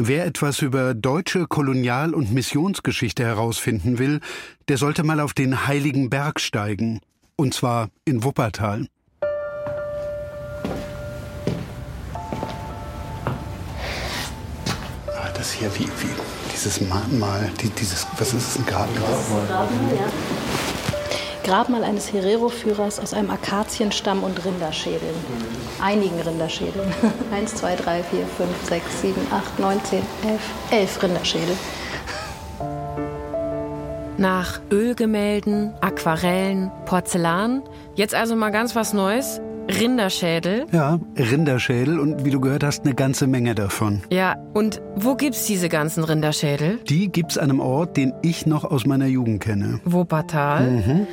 Wer etwas über deutsche Kolonial- und Missionsgeschichte herausfinden will, der sollte mal auf den Heiligen Berg steigen. Und zwar in Wuppertal. Ah, das hier, wie, wie dieses Mahnmal, die, dieses, was ist es, ein Grabmal? Grabmal, ja. Grabmal eines Herero-Führers aus einem Akazienstamm und Rinderschädeln. Einigen Rinderschädeln. Eins, zwei, drei, vier, fünf, sechs, sieben, acht, neun, zehn, elf. Elf Rinderschädel. Nach Ölgemälden, Aquarellen, Porzellan. Jetzt also mal ganz was Neues. Rinderschädel. Ja, Rinderschädel und wie du gehört hast, eine ganze Menge davon. Ja, und wo gibt's diese ganzen Rinderschädel? Die gibt's an einem Ort, den ich noch aus meiner Jugend kenne. Wuppertal. Mhm.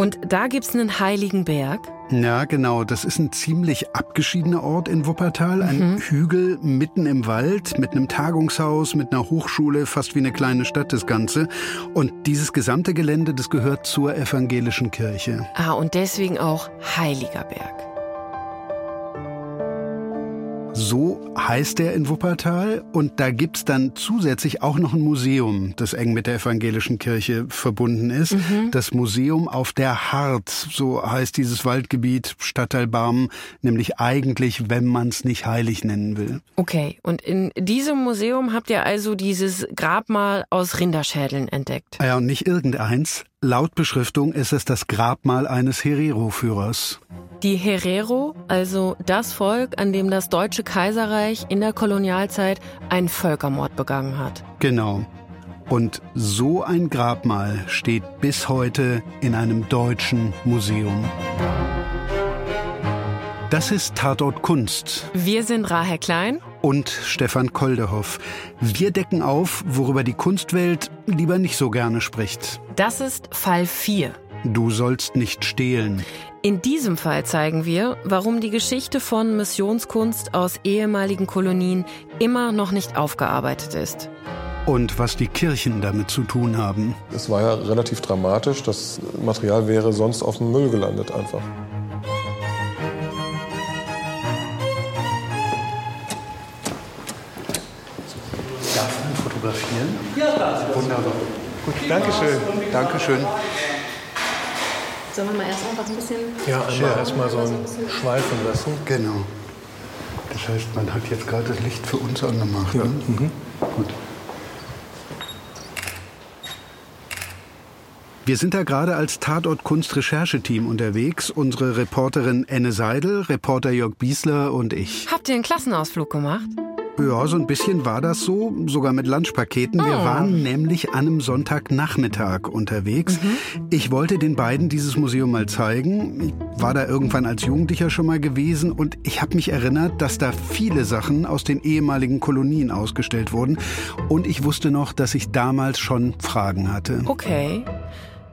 Und da gibt's einen heiligen Berg. Ja, genau. Das ist ein ziemlich abgeschiedener Ort in Wuppertal. Ein Hügel mitten im Wald mit einem Tagungshaus, mit einer Hochschule, fast wie eine kleine Stadt das Ganze. Und dieses gesamte Gelände, das gehört zur evangelischen Kirche. Ah, und deswegen auch heiliger Berg. So heißt er in Wuppertal. Und da gibt's dann zusätzlich auch noch ein Museum, das eng mit der evangelischen Kirche verbunden ist. Das Museum auf der Hart, so heißt dieses Waldgebiet, Stadtteil Barmen, nämlich eigentlich, wenn man's nicht heilig nennen will. Okay, und in diesem Museum habt ihr also dieses Grabmal aus Rinderschädeln entdeckt. Ja, und nicht irgendeins. Laut Beschriftung ist es das Grabmal eines Herero-Führers. Die Herero, also das Volk, an dem das Deutsche Kaiserreich in der Kolonialzeit einen Völkermord begangen hat. Genau. Und so ein Grabmal steht bis heute in einem deutschen Museum. Das ist Tatort Kunst Wir sind Rahel Klein. Und Stefan Koldehoff. Wir decken auf, worüber die Kunstwelt lieber nicht so gerne spricht. Das ist Fall 4. Du sollst nicht stehlen. In diesem Fall zeigen wir, warum die Geschichte von Missionskunst aus ehemaligen Kolonien immer noch nicht aufgearbeitet ist. Und was die Kirchen damit zu tun haben. Es war ja relativ dramatisch. Das Material wäre sonst auf dem Müll gelandet einfach. Fotografieren? Ja, klar. Wunderbar. Gut, Dankeschön. Dankeschön. Sollen wir mal erst einfach ein bisschen. Ja, einmal erstmal so ein Schweifen lassen. Genau. Das heißt, man hat jetzt gerade das Licht für uns angemacht. ne? Gut. Wir sind da gerade als Tatort Kunst-Rechercheteam unterwegs. Unsere Reporterin Enne Seidel, Reporter Jörg Biesler und ich. Habt ihr einen Klassenausflug gemacht? Ja, so ein bisschen war das so, sogar mit Lunchpaketen. Wir waren nämlich an einem Sonntagnachmittag unterwegs. Ich wollte den beiden dieses Museum mal zeigen. Ich war da irgendwann als Jugendlicher schon mal gewesen und ich habe mich erinnert, dass da viele Sachen aus den ehemaligen Kolonien ausgestellt wurden. Und ich wusste noch, dass ich damals schon Fragen hatte. Okay.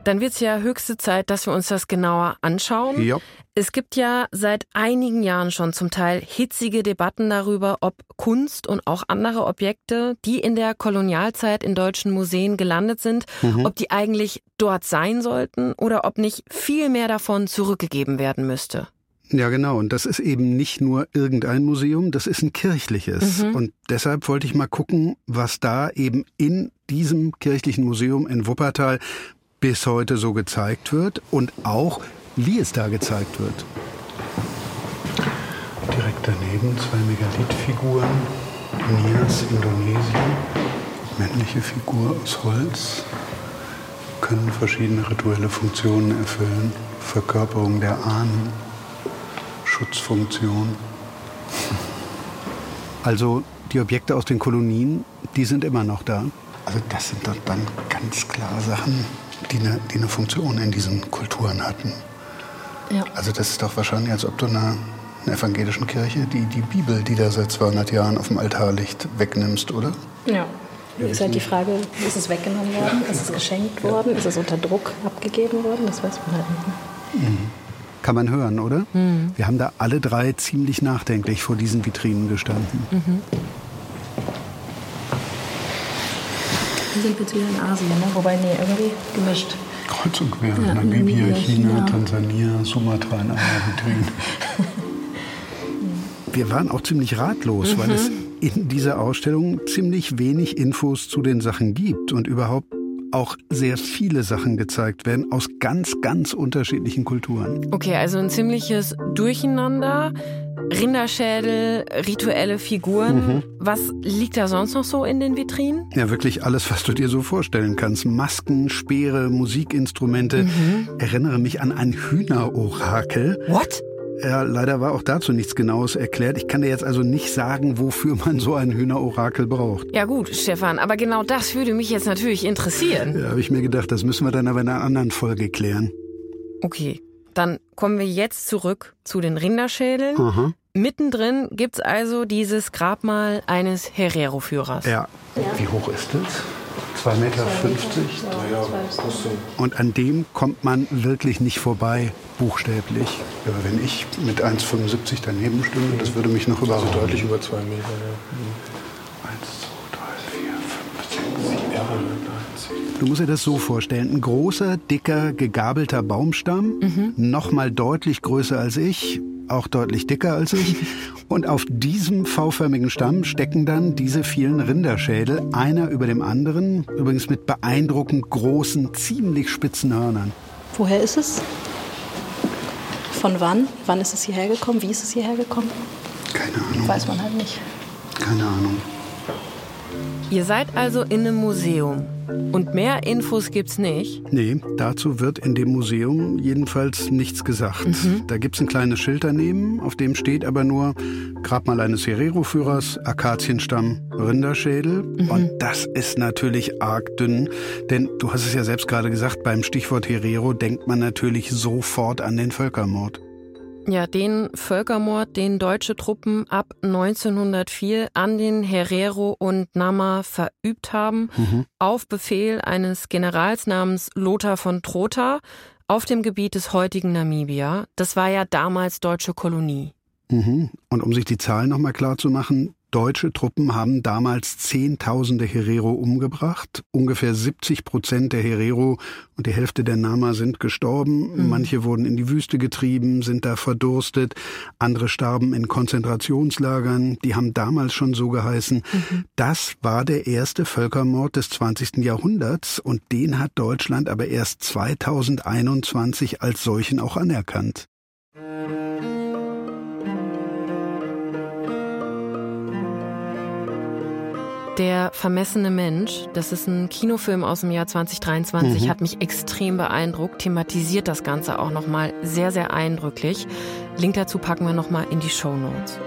Dann wird's ja höchste Zeit, dass wir uns das genauer anschauen. Ja. Es gibt ja seit einigen Jahren schon zum Teil hitzige Debatten darüber, ob Kunst und auch andere Objekte, die in der Kolonialzeit in deutschen Museen gelandet sind, ob die eigentlich dort sein sollten oder ob nicht viel mehr davon zurückgegeben werden müsste. Ja, genau. Und das ist eben nicht nur irgendein Museum, das ist ein kirchliches. Und deshalb wollte ich mal gucken, was da eben in diesem kirchlichen Museum in Wuppertal bis heute so gezeigt wird und auch, wie es da gezeigt wird. Direkt daneben zwei Megalithfiguren. Nias, Indonesien. Männliche Figur aus Holz. Können verschiedene rituelle Funktionen erfüllen. Verkörperung der Ahnen. Schutzfunktion. Also die Objekte aus den Kolonien, die sind immer noch da. Also das sind doch dann ganz klar Sachen, die eine, die eine Funktion in diesen Kulturen hatten. Ja. Also das ist doch wahrscheinlich, als ob du einer, einer evangelischen Kirche die, die Bibel, die da seit 200 Jahren auf dem Altar liegt, wegnimmst, oder? Ja. Ist halt die Frage, ist es weggenommen worden? Ist es geschenkt worden? Ist es unter Druck abgegeben worden? Das weiß man halt nicht. ne? Kann man hören, oder? Wir haben da alle drei ziemlich nachdenklich vor diesen Vitrinen gestanden. Hier sind wir jetzt wieder in Asien, ne? wobei, nee, irgendwie gemischt. Kreuz und quer. Ja, Namibia, Namibia, China, China. Tansania, Sumatra in einer Vitrine. Wir waren auch ziemlich ratlos, weil es in dieser Ausstellung ziemlich wenig Infos zu den Sachen gibt und überhaupt auch sehr viele Sachen gezeigt werden aus ganz, ganz unterschiedlichen Kulturen. Okay, also ein ziemliches Durcheinander. Rinderschädel, rituelle Figuren. Mhm. Was liegt da sonst noch so in den Vitrinen? Ja, wirklich alles, was du dir so vorstellen kannst. Masken, Speere, Musikinstrumente. Mhm. Erinnere mich an ein Hühnerorakel. What? Ja, leider war auch dazu nichts Genaues erklärt. Ich kann dir jetzt also nicht sagen, wofür man so ein Hühnerorakel braucht. Ja gut, Stefan, aber genau das würde mich jetzt natürlich interessieren. Ja, habe ich mir gedacht, das müssen wir dann aber in einer anderen Folge klären. Okay, dann kommen wir jetzt zurück zu den Rinderschädeln. Aha. Mittendrin gibt's also dieses Grabmal eines Herero-Führers. Ja. ja. Wie hoch ist das? 2,50 Meter. 50. Und an dem kommt man wirklich nicht vorbei, buchstäblich. Ja, wenn ich mit 1,75 daneben stünde, das würde mich noch über Also deutlich über 2 Meter, ja. Du musst dir das so vorstellen. Ein großer, dicker, gegabelter Baumstamm, mhm. noch mal deutlich größer als ich, auch deutlich dicker als ich. Und auf diesem V-förmigen Stamm stecken dann diese vielen Rinderschädel, einer über dem anderen, übrigens mit beeindruckend großen, ziemlich spitzen Hörnern. Woher ist es? Von wann? Wann ist es hierher gekommen? Wie ist es hierher gekommen? Keine Ahnung. Weiß man halt nicht. Keine Ahnung. Ihr seid also in einem Museum. Und mehr Infos gibt's nicht? Nee, dazu wird in dem Museum jedenfalls nichts gesagt. Mhm. Da gibt's ein kleines Schild daneben, auf dem steht aber nur Grabmal eines Herero-Führers, Akazienstamm, Rinderschädel. Mhm. Und das ist natürlich arg dünn, denn du hast es ja selbst gerade gesagt, beim Stichwort Herero denkt man natürlich sofort an den Völkermord. Ja, den Völkermord, den deutsche Truppen ab 1904 an den Herero und Nama verübt haben, mhm. auf Befehl eines Generals namens Lothar von Trotha auf dem Gebiet des heutigen Namibia. Das war ja damals deutsche Kolonie. Mhm. Und um sich die Zahlen nochmal klar zu machen, Deutsche Truppen haben damals Zehntausende Herero umgebracht. Ungefähr 70 Prozent der Herero und die Hälfte der Nama sind gestorben. Mhm. Manche wurden in die Wüste getrieben, sind da verdurstet. Andere starben in Konzentrationslagern. Die haben damals schon so geheißen. Mhm. Das war der erste Völkermord des 20. Jahrhunderts und den hat Deutschland aber erst 2021 als solchen auch anerkannt. Der vermessene Mensch, das ist ein Kinofilm aus dem Jahr 2023, mhm. hat mich extrem beeindruckt, thematisiert das Ganze auch nochmal sehr, sehr eindrücklich. Link dazu packen wir nochmal in die Show Notes.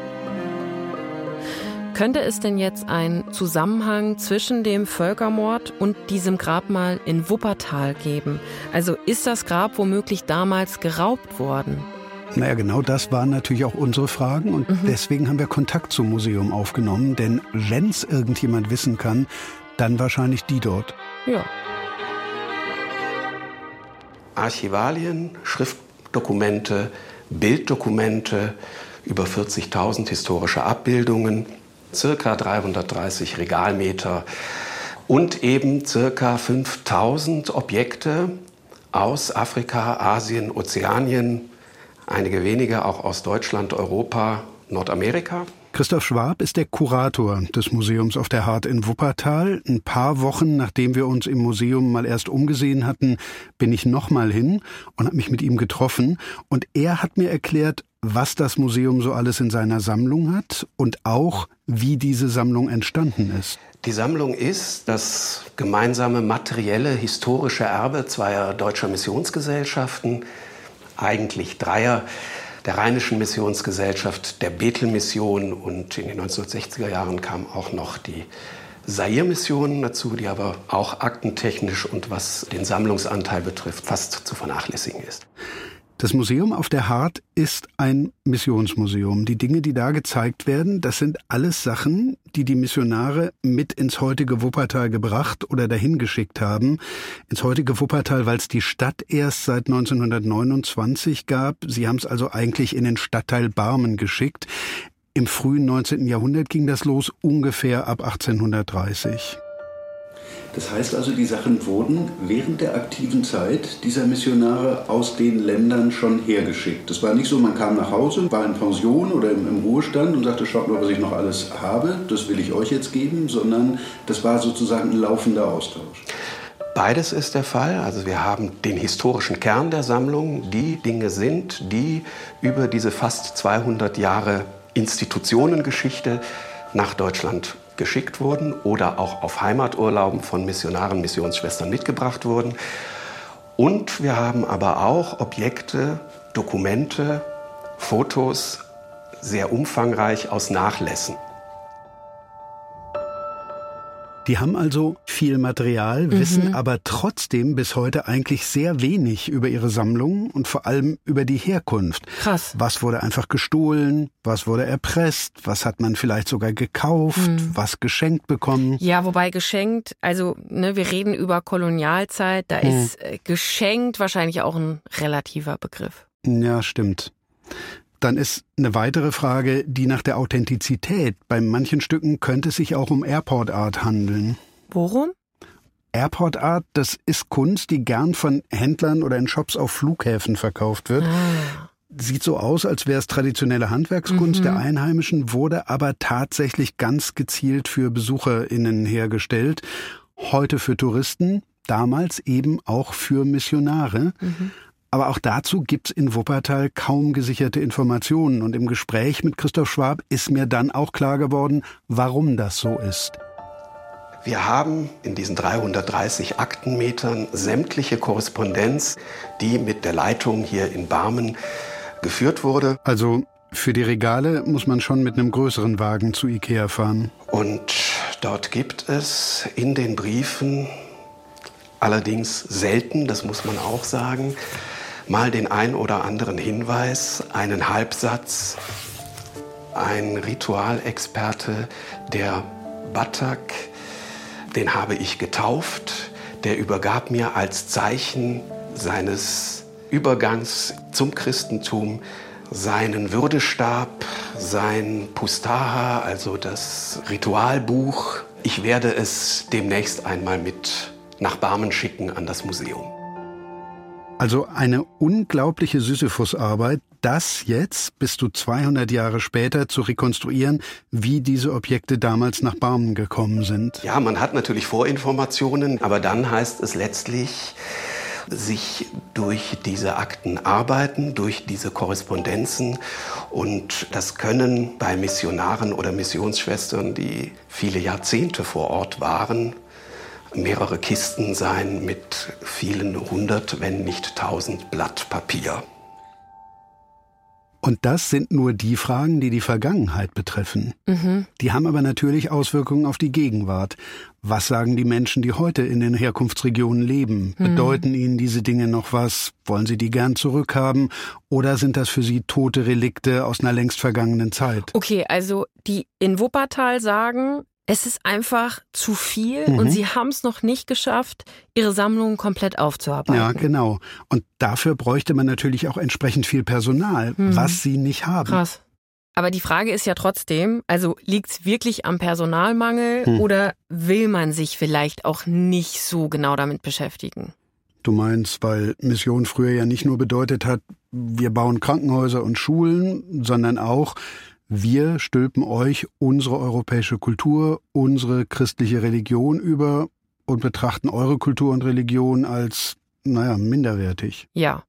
Könnte es denn jetzt einen Zusammenhang zwischen dem Völkermord und diesem Grabmal in Wuppertal geben? Also ist das Grab womöglich damals geraubt worden? Naja, genau das waren natürlich auch unsere Fragen und mhm. deswegen haben wir Kontakt zum Museum aufgenommen, denn wenn es irgendjemand wissen kann, dann wahrscheinlich die dort. Ja. Archivalien, Schriftdokumente, Bilddokumente, über 40.000 historische Abbildungen, circa 330 Regalmeter und eben circa 5.000 Objekte aus Afrika, Asien, Ozeanien, einige wenige auch aus Deutschland, Europa, Nordamerika. Christoph Schwab ist der Kurator des Museums auf der Hart in Wuppertal. Ein paar Wochen nachdem wir uns im Museum mal erst umgesehen hatten, bin ich nochmal hin und habe mich mit ihm getroffen. Und er hat mir erklärt, was das Museum so alles in seiner Sammlung hat und auch, wie diese Sammlung entstanden ist. Die Sammlung ist das gemeinsame materielle historische Erbe zweier deutscher Missionsgesellschaften, eigentlich Dreier der Rheinischen Missionsgesellschaft, der Bethel-Mission und in den 1960er Jahren kam auch noch die Sair-Mission dazu, die aber auch aktentechnisch und was den Sammlungsanteil betrifft fast zu vernachlässigen ist. Das Museum auf der Hart ist ein Missionsmuseum. Die Dinge, die da gezeigt werden, das sind alles Sachen, die die Missionare mit ins heutige Wuppertal gebracht oder dahin geschickt haben. Ins heutige Wuppertal, weil es die Stadt erst seit 1929 gab. Sie haben es also eigentlich in den Stadtteil Barmen geschickt. Im frühen 19. Jahrhundert ging das los, ungefähr ab 1830. Das heißt also, die Sachen wurden während der aktiven Zeit dieser Missionare aus den Ländern schon hergeschickt. Das war nicht so, man kam nach Hause, war in Pension oder im, im Ruhestand und sagte, schaut mal, was ich noch alles habe, das will ich euch jetzt geben, sondern das war sozusagen ein laufender Austausch. Beides ist der Fall. Also wir haben den historischen Kern der Sammlung, die Dinge sind, die über diese fast 200 Jahre Institutionengeschichte nach Deutschland geschickt wurden oder auch auf Heimaturlauben von Missionaren, Missionsschwestern mitgebracht wurden. Und wir haben aber auch Objekte, Dokumente, Fotos, sehr umfangreich aus Nachlässen. Die haben also viel Material, mhm. wissen aber trotzdem bis heute eigentlich sehr wenig über ihre Sammlung und vor allem über die Herkunft. Krass. Was wurde einfach gestohlen? Was wurde erpresst? Was hat man vielleicht sogar gekauft? Mhm. Was geschenkt bekommen? Ja, wobei geschenkt, also ne, wir reden über Kolonialzeit, da mhm. ist äh, geschenkt wahrscheinlich auch ein relativer Begriff. Ja, stimmt. Dann ist eine weitere Frage die nach der Authentizität. Bei manchen Stücken könnte es sich auch um Airport Art handeln. Worum? Airport Art, das ist Kunst, die gern von Händlern oder in Shops auf Flughäfen verkauft wird. Ah. Sieht so aus, als wäre es traditionelle Handwerkskunst mhm. der Einheimischen, wurde aber tatsächlich ganz gezielt für BesucherInnen hergestellt. Heute für Touristen, damals eben auch für Missionare. Mhm. Aber auch dazu gibt's in Wuppertal kaum gesicherte Informationen. Und im Gespräch mit Christoph Schwab ist mir dann auch klar geworden, warum das so ist. Wir haben in diesen 330 Aktenmetern sämtliche Korrespondenz, die mit der Leitung hier in Barmen geführt wurde. Also für die Regale muss man schon mit einem größeren Wagen zu Ikea fahren. Und dort gibt es in den Briefen allerdings selten, das muss man auch sagen, mal den ein oder anderen Hinweis, einen Halbsatz. Ein Ritualexperte, der Batak, den habe ich getauft, der übergab mir als Zeichen seines Übergangs zum Christentum seinen Würdestab, sein Pustaha, also das Ritualbuch. Ich werde es demnächst einmal mit nach Barmen schicken an das Museum. Also eine unglaubliche Sisyphusarbeit, das jetzt bis zu 200 Jahre später zu rekonstruieren, wie diese Objekte damals nach Barmen gekommen sind. Ja, man hat natürlich Vorinformationen, aber dann heißt es letztlich, sich durch diese Akten arbeiten, durch diese Korrespondenzen. Und das können bei Missionaren oder Missionsschwestern, die viele Jahrzehnte vor Ort waren, mehrere Kisten sein mit vielen hundert, wenn nicht tausend Blatt Papier. Und das sind nur die Fragen, die die Vergangenheit betreffen. Mhm. Die haben aber natürlich Auswirkungen auf die Gegenwart. Was sagen die Menschen, die heute in den Herkunftsregionen leben? Mhm. Bedeuten ihnen diese Dinge noch was? Wollen sie die gern zurückhaben? Oder sind das für sie tote Relikte aus einer längst vergangenen Zeit? Okay, also die in Wuppertal sagen, es ist einfach zu viel mhm. und sie haben es noch nicht geschafft, ihre Sammlung komplett aufzuarbeiten. Ja, genau. Und dafür bräuchte man natürlich auch entsprechend viel Personal, mhm. was sie nicht haben. Krass. Aber die Frage ist ja trotzdem, also liegt es wirklich am Personalmangel mhm. oder will man sich vielleicht auch nicht so genau damit beschäftigen? Du meinst, weil Mission früher ja nicht nur bedeutet hat, wir bauen Krankenhäuser und Schulen, sondern auch, wir stülpen euch unsere europäische Kultur, unsere christliche Religion über und betrachten eure Kultur und Religion als, naja, minderwertig. Ja.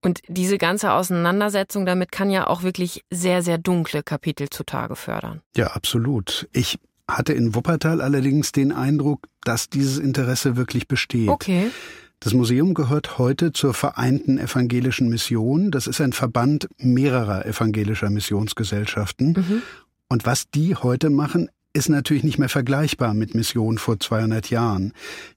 Und diese ganze Auseinandersetzung damit kann ja auch wirklich sehr, sehr dunkle Kapitel zutage fördern. Ja, absolut. Ich hatte in Wuppertal allerdings den Eindruck, dass dieses Interesse wirklich besteht. Okay. Das Museum gehört heute zur Vereinten Evangelischen Mission. Das ist ein Verband mehrerer evangelischer Missionsgesellschaften. Mhm. Und was die heute machen, ist natürlich nicht mehr vergleichbar mit Mission vor 200 Jahren.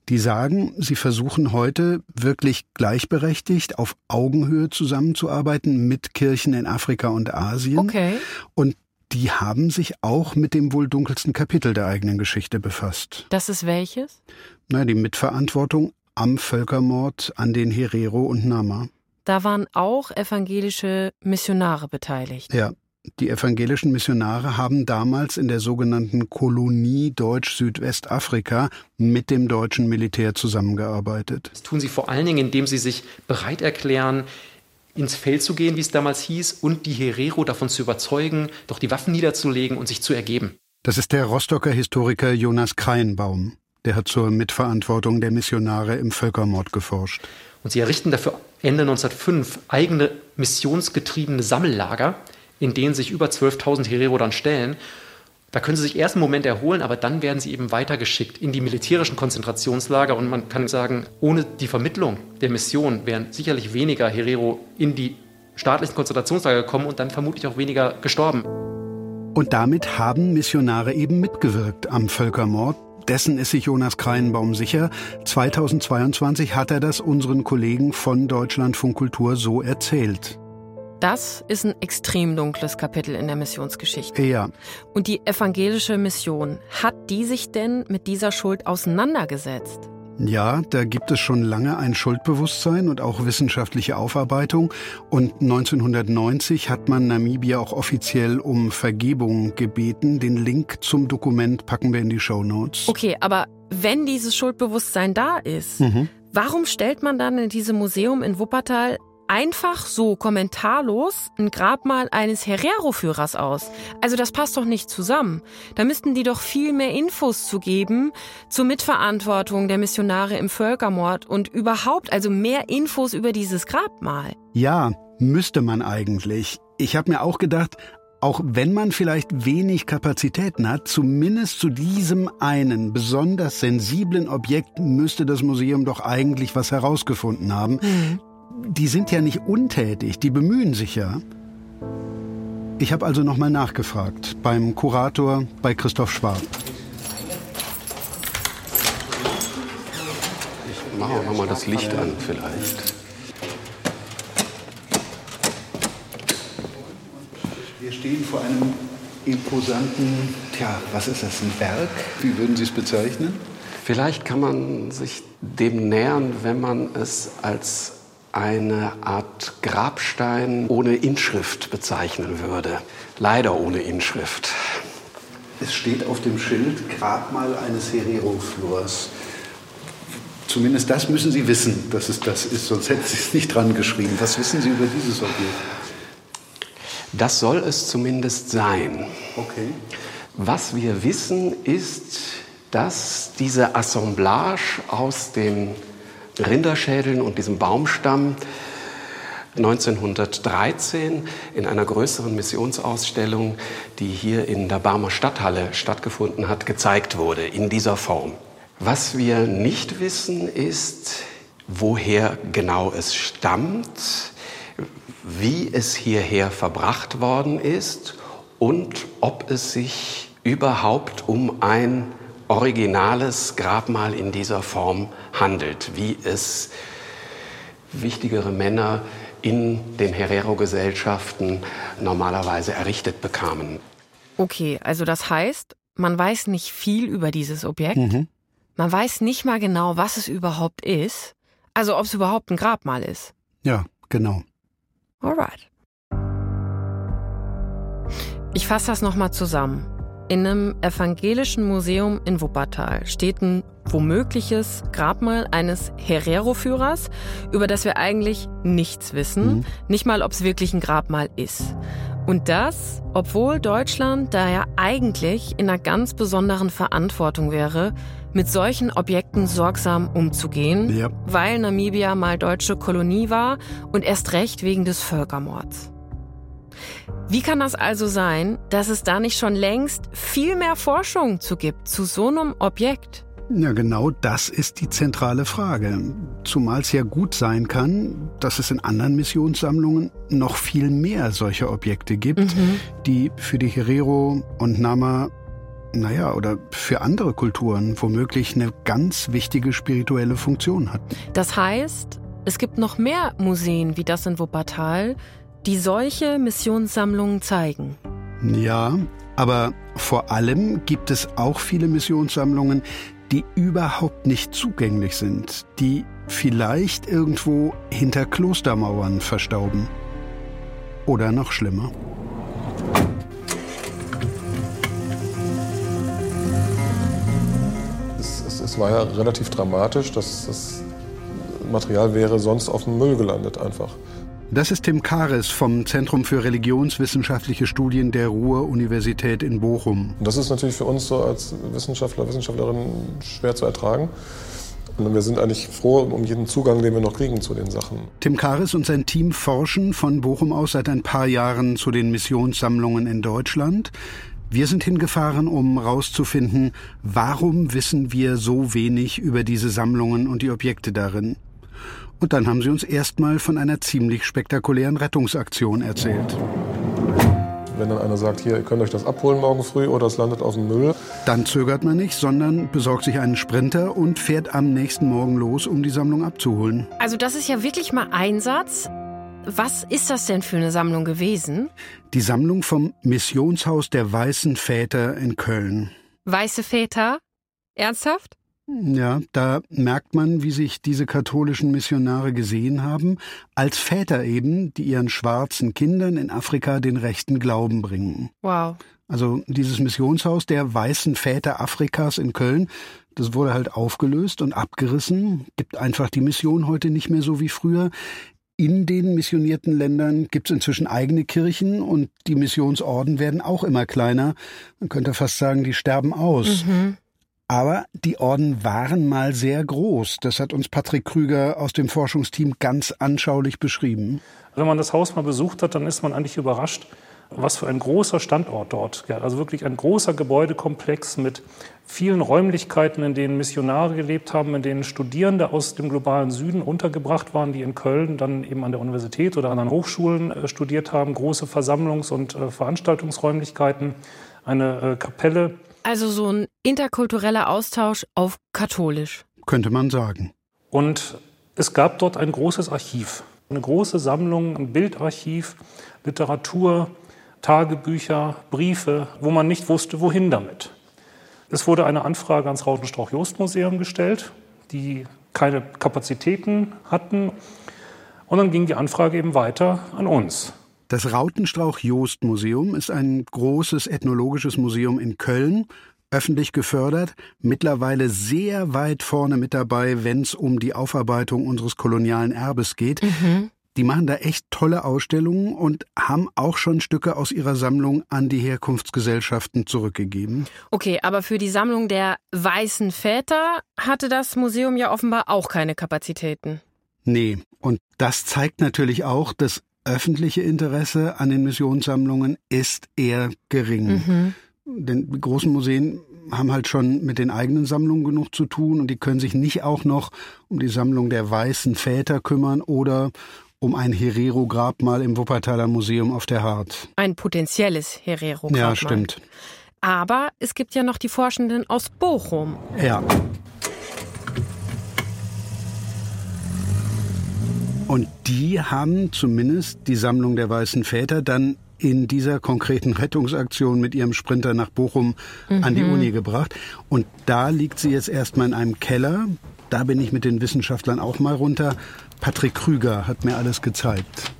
Die sagen, sie versuchen heute wirklich gleichberechtigt auf Augenhöhe zusammenzuarbeiten mit Kirchen in Afrika und Asien. Okay. Und die haben sich auch mit dem wohl dunkelsten Kapitel der eigenen Geschichte befasst. Das ist welches? Na, die Mitverantwortung am Völkermord an den Herero und Nama. Da waren auch evangelische Missionare beteiligt. Ja. Die evangelischen Missionare haben damals in der sogenannten Kolonie Deutsch-Südwestafrika mit dem deutschen Militär zusammengearbeitet. Das tun sie vor allen Dingen, indem sie sich bereit erklären, ins Feld zu gehen, wie es damals hieß, und die Herero davon zu überzeugen, doch die Waffen niederzulegen und sich zu ergeben. Das ist der Rostocker Historiker Jonas Kreienbaum. Der hat zur Mitverantwortung der Missionare im Völkermord geforscht. Und sie errichten dafür Ende 1905 eigene missionsgetriebene Sammellager, in denen sich über 12.000 Herero dann stellen. Da können sie sich erst einen Moment erholen, aber dann werden sie eben weitergeschickt in die militärischen Konzentrationslager. Und man kann sagen, ohne die Vermittlung der Mission wären sicherlich weniger Herero in die staatlichen Konzentrationslager gekommen und dann vermutlich auch weniger gestorben. Und damit haben Missionare eben mitgewirkt am Völkermord. Dessen ist sich Jonas Kreinbaum sicher. 2022 hat er das unseren Kollegen von Deutschlandfunk Kultur so erzählt. Das ist ein extrem dunkles Kapitel in der Missionsgeschichte. Ja. Und die evangelische Mission, hat die sich denn mit dieser Schuld auseinandergesetzt? Ja, da gibt es schon lange ein Schuldbewusstsein und auch wissenschaftliche Aufarbeitung. Und 1990 hat man Namibia auch offiziell um Vergebung gebeten. Den Link zum Dokument packen wir in die Show Notes. Okay, aber wenn dieses Schuldbewusstsein da ist, mhm. warum stellt man dann in diesem Museum in Wuppertal einfach so kommentarlos ein Grabmal eines Herero-Führers aus. Also das passt doch nicht zusammen. Da müssten die doch viel mehr Infos zu geben zur Mitverantwortung der Missionare im Völkermord und überhaupt also mehr Infos über dieses Grabmal. Ja, müsste man eigentlich. Ich habe mir auch gedacht, auch wenn man vielleicht wenig Kapazitäten hat, zumindest zu diesem einen besonders sensiblen Objekt müsste das Museum doch eigentlich was herausgefunden haben. Mhm die sind ja nicht untätig, die bemühen sich ja. Ich habe also nochmal nachgefragt beim Kurator, bei Christoph Schwab. Ich mache auch nochmal das Licht an vielleicht. Wir stehen vor einem imposanten, tja, was ist das, ein Berg? Wie würden Sie es bezeichnen? Vielleicht kann man sich dem nähern, wenn man es als eine Art Grabstein ohne Inschrift bezeichnen würde. Leider ohne Inschrift. Es steht auf dem Schild Grabmal eines Herero-Führers. Zumindest das müssen Sie wissen, dass es das ist, sonst hätten Sie es nicht dran geschrieben. Was wissen Sie über dieses Objekt? Das soll es zumindest sein. Okay. Was wir wissen, ist, dass diese Assemblage aus dem Rinderschädeln und diesem Baumstamm 1913 in einer größeren Missionsausstellung, die hier in der Barmer Stadthalle stattgefunden hat, gezeigt wurde in dieser Form. Was wir nicht wissen, ist, woher genau es stammt, wie es hierher verbracht worden ist und ob es sich überhaupt um ein originales Grabmal in dieser Form handelt, wie es wichtigere Männer in den Herero-Gesellschaften normalerweise errichtet bekamen. Okay, also das heißt, man weiß nicht viel über dieses Objekt. Mhm. Man weiß nicht mal genau, was es überhaupt ist. Also ob es überhaupt ein Grabmal ist. Ja, genau. Alright. Ich fasse das nochmal zusammen. In einem evangelischen Museum in Wuppertal steht ein womögliches Grabmal eines Herero-Führers, über das wir eigentlich nichts wissen, mhm. nicht mal, ob es wirklich ein Grabmal ist. Und das, obwohl Deutschland da ja eigentlich in einer ganz besonderen Verantwortung wäre, mit solchen Objekten sorgsam umzugehen, ja. weil Namibia mal deutsche Kolonie war und erst recht wegen des Völkermords. Wie kann das also sein, dass es da nicht schon längst viel mehr Forschung zu gibt zu so einem Objekt? Ja, genau das ist die zentrale Frage. Zumal es ja gut sein kann, dass es in anderen Missionssammlungen noch viel mehr solcher Objekte gibt, mhm. die für die Herero und Nama, naja, oder für andere Kulturen womöglich eine ganz wichtige spirituelle Funktion hatten. Das heißt, es gibt noch mehr Museen wie das in Wuppertal, die solche Missionssammlungen zeigen. Ja, aber vor allem gibt es auch viele Missionssammlungen, die überhaupt nicht zugänglich sind, die vielleicht irgendwo hinter Klostermauern verstauben. Oder noch schlimmer. Es, es, es war ja relativ dramatisch, dass das Material wäre sonst auf dem Müll gelandet einfach. Das ist Tim Kares vom Zentrum für religionswissenschaftliche Studien der Ruhr-Universität in Bochum. Das ist natürlich für uns so als Wissenschaftler, Wissenschaftlerin schwer zu ertragen. Und wir sind eigentlich froh um jeden Zugang, den wir noch kriegen zu den Sachen. Tim Kares und sein Team forschen von Bochum aus seit ein paar Jahren zu den Missionssammlungen in Deutschland. Wir sind hingefahren, um herauszufinden, warum wissen wir so wenig über diese Sammlungen und die Objekte darin. Und dann haben sie uns erstmal von einer ziemlich spektakulären Rettungsaktion erzählt. Wenn dann einer sagt, hier, ihr könnt euch das abholen morgen früh oder es landet auf dem Müll. Dann zögert man nicht, sondern besorgt sich einen Sprinter und fährt am nächsten Morgen los, um die Sammlung abzuholen. Also das ist ja wirklich mal Einsatz. Was ist das denn für eine Sammlung gewesen? Die Sammlung vom Missionshaus der Weißen Väter in Köln. Weiße Väter? Ernsthaft? Ja, da merkt man, wie sich diese katholischen Missionare gesehen haben, als Väter eben, die ihren schwarzen Kindern in Afrika den rechten Glauben bringen. Wow. Also dieses Missionshaus der weißen Väter Afrikas in Köln, das wurde halt aufgelöst und abgerissen, gibt einfach die Mission heute nicht mehr so wie früher. In den missionierten Ländern gibt es inzwischen eigene Kirchen und die Missionsorden werden auch immer kleiner. Man könnte fast sagen, die sterben aus. Mhm. Aber die Orden waren mal sehr groß. Das hat uns Patrick Krüger aus dem Forschungsteam ganz anschaulich beschrieben. Wenn man das Haus mal besucht hat, dann ist man eigentlich überrascht, was für ein großer Standort dort. Also wirklich ein großer Gebäudekomplex mit vielen Räumlichkeiten, in denen Missionare gelebt haben, in denen Studierende aus dem globalen Süden untergebracht waren, die in Köln dann eben an der Universität oder anderen Hochschulen äh, studiert haben. Große Versammlungs- und äh, Veranstaltungsräumlichkeiten, eine äh, Kapelle also so ein interkultureller Austausch auf katholisch. Könnte man sagen. Und es gab dort ein großes Archiv, eine große Sammlung, ein Bildarchiv, Literatur, Tagebücher, Briefe, wo man nicht wusste, wohin damit. Es wurde eine Anfrage ans Rautenstrauch-Jost-Museum gestellt, die keine Kapazitäten hatten. Und dann ging die Anfrage eben weiter an uns. Das Rautenstrauch-Jost-Museum ist ein großes ethnologisches Museum in Köln, öffentlich gefördert, mittlerweile sehr weit vorne mit dabei, wenn es um die Aufarbeitung unseres kolonialen Erbes geht. Mhm. Die machen da echt tolle Ausstellungen und haben auch schon Stücke aus ihrer Sammlung an die Herkunftsgesellschaften zurückgegeben. Okay, aber für die Sammlung der weißen Väter hatte das Museum ja offenbar auch keine Kapazitäten. Nee, und das zeigt natürlich auch, dass öffentliche Interesse an den Missionssammlungen ist eher gering. Mhm. Denn die großen Museen haben halt schon mit den eigenen Sammlungen genug zu tun und die können sich nicht auch noch um die Sammlung der weißen Väter kümmern oder um ein Herero-Grabmal im Wuppertaler Museum auf der Hart. Ein potenzielles Herero-Grabmal. Ja, stimmt. Aber es gibt ja noch die Forschenden aus Bochum. Ja. Und die haben zumindest die Sammlung der Weißen Väter dann in dieser konkreten Rettungsaktion mit ihrem Sprinter nach Bochum mhm. an die mhm. Uni gebracht. Und da liegt sie jetzt erstmal in einem Keller. Da bin ich mit den Wissenschaftlern auch mal runter. Patrick Krüger hat mir alles gezeigt.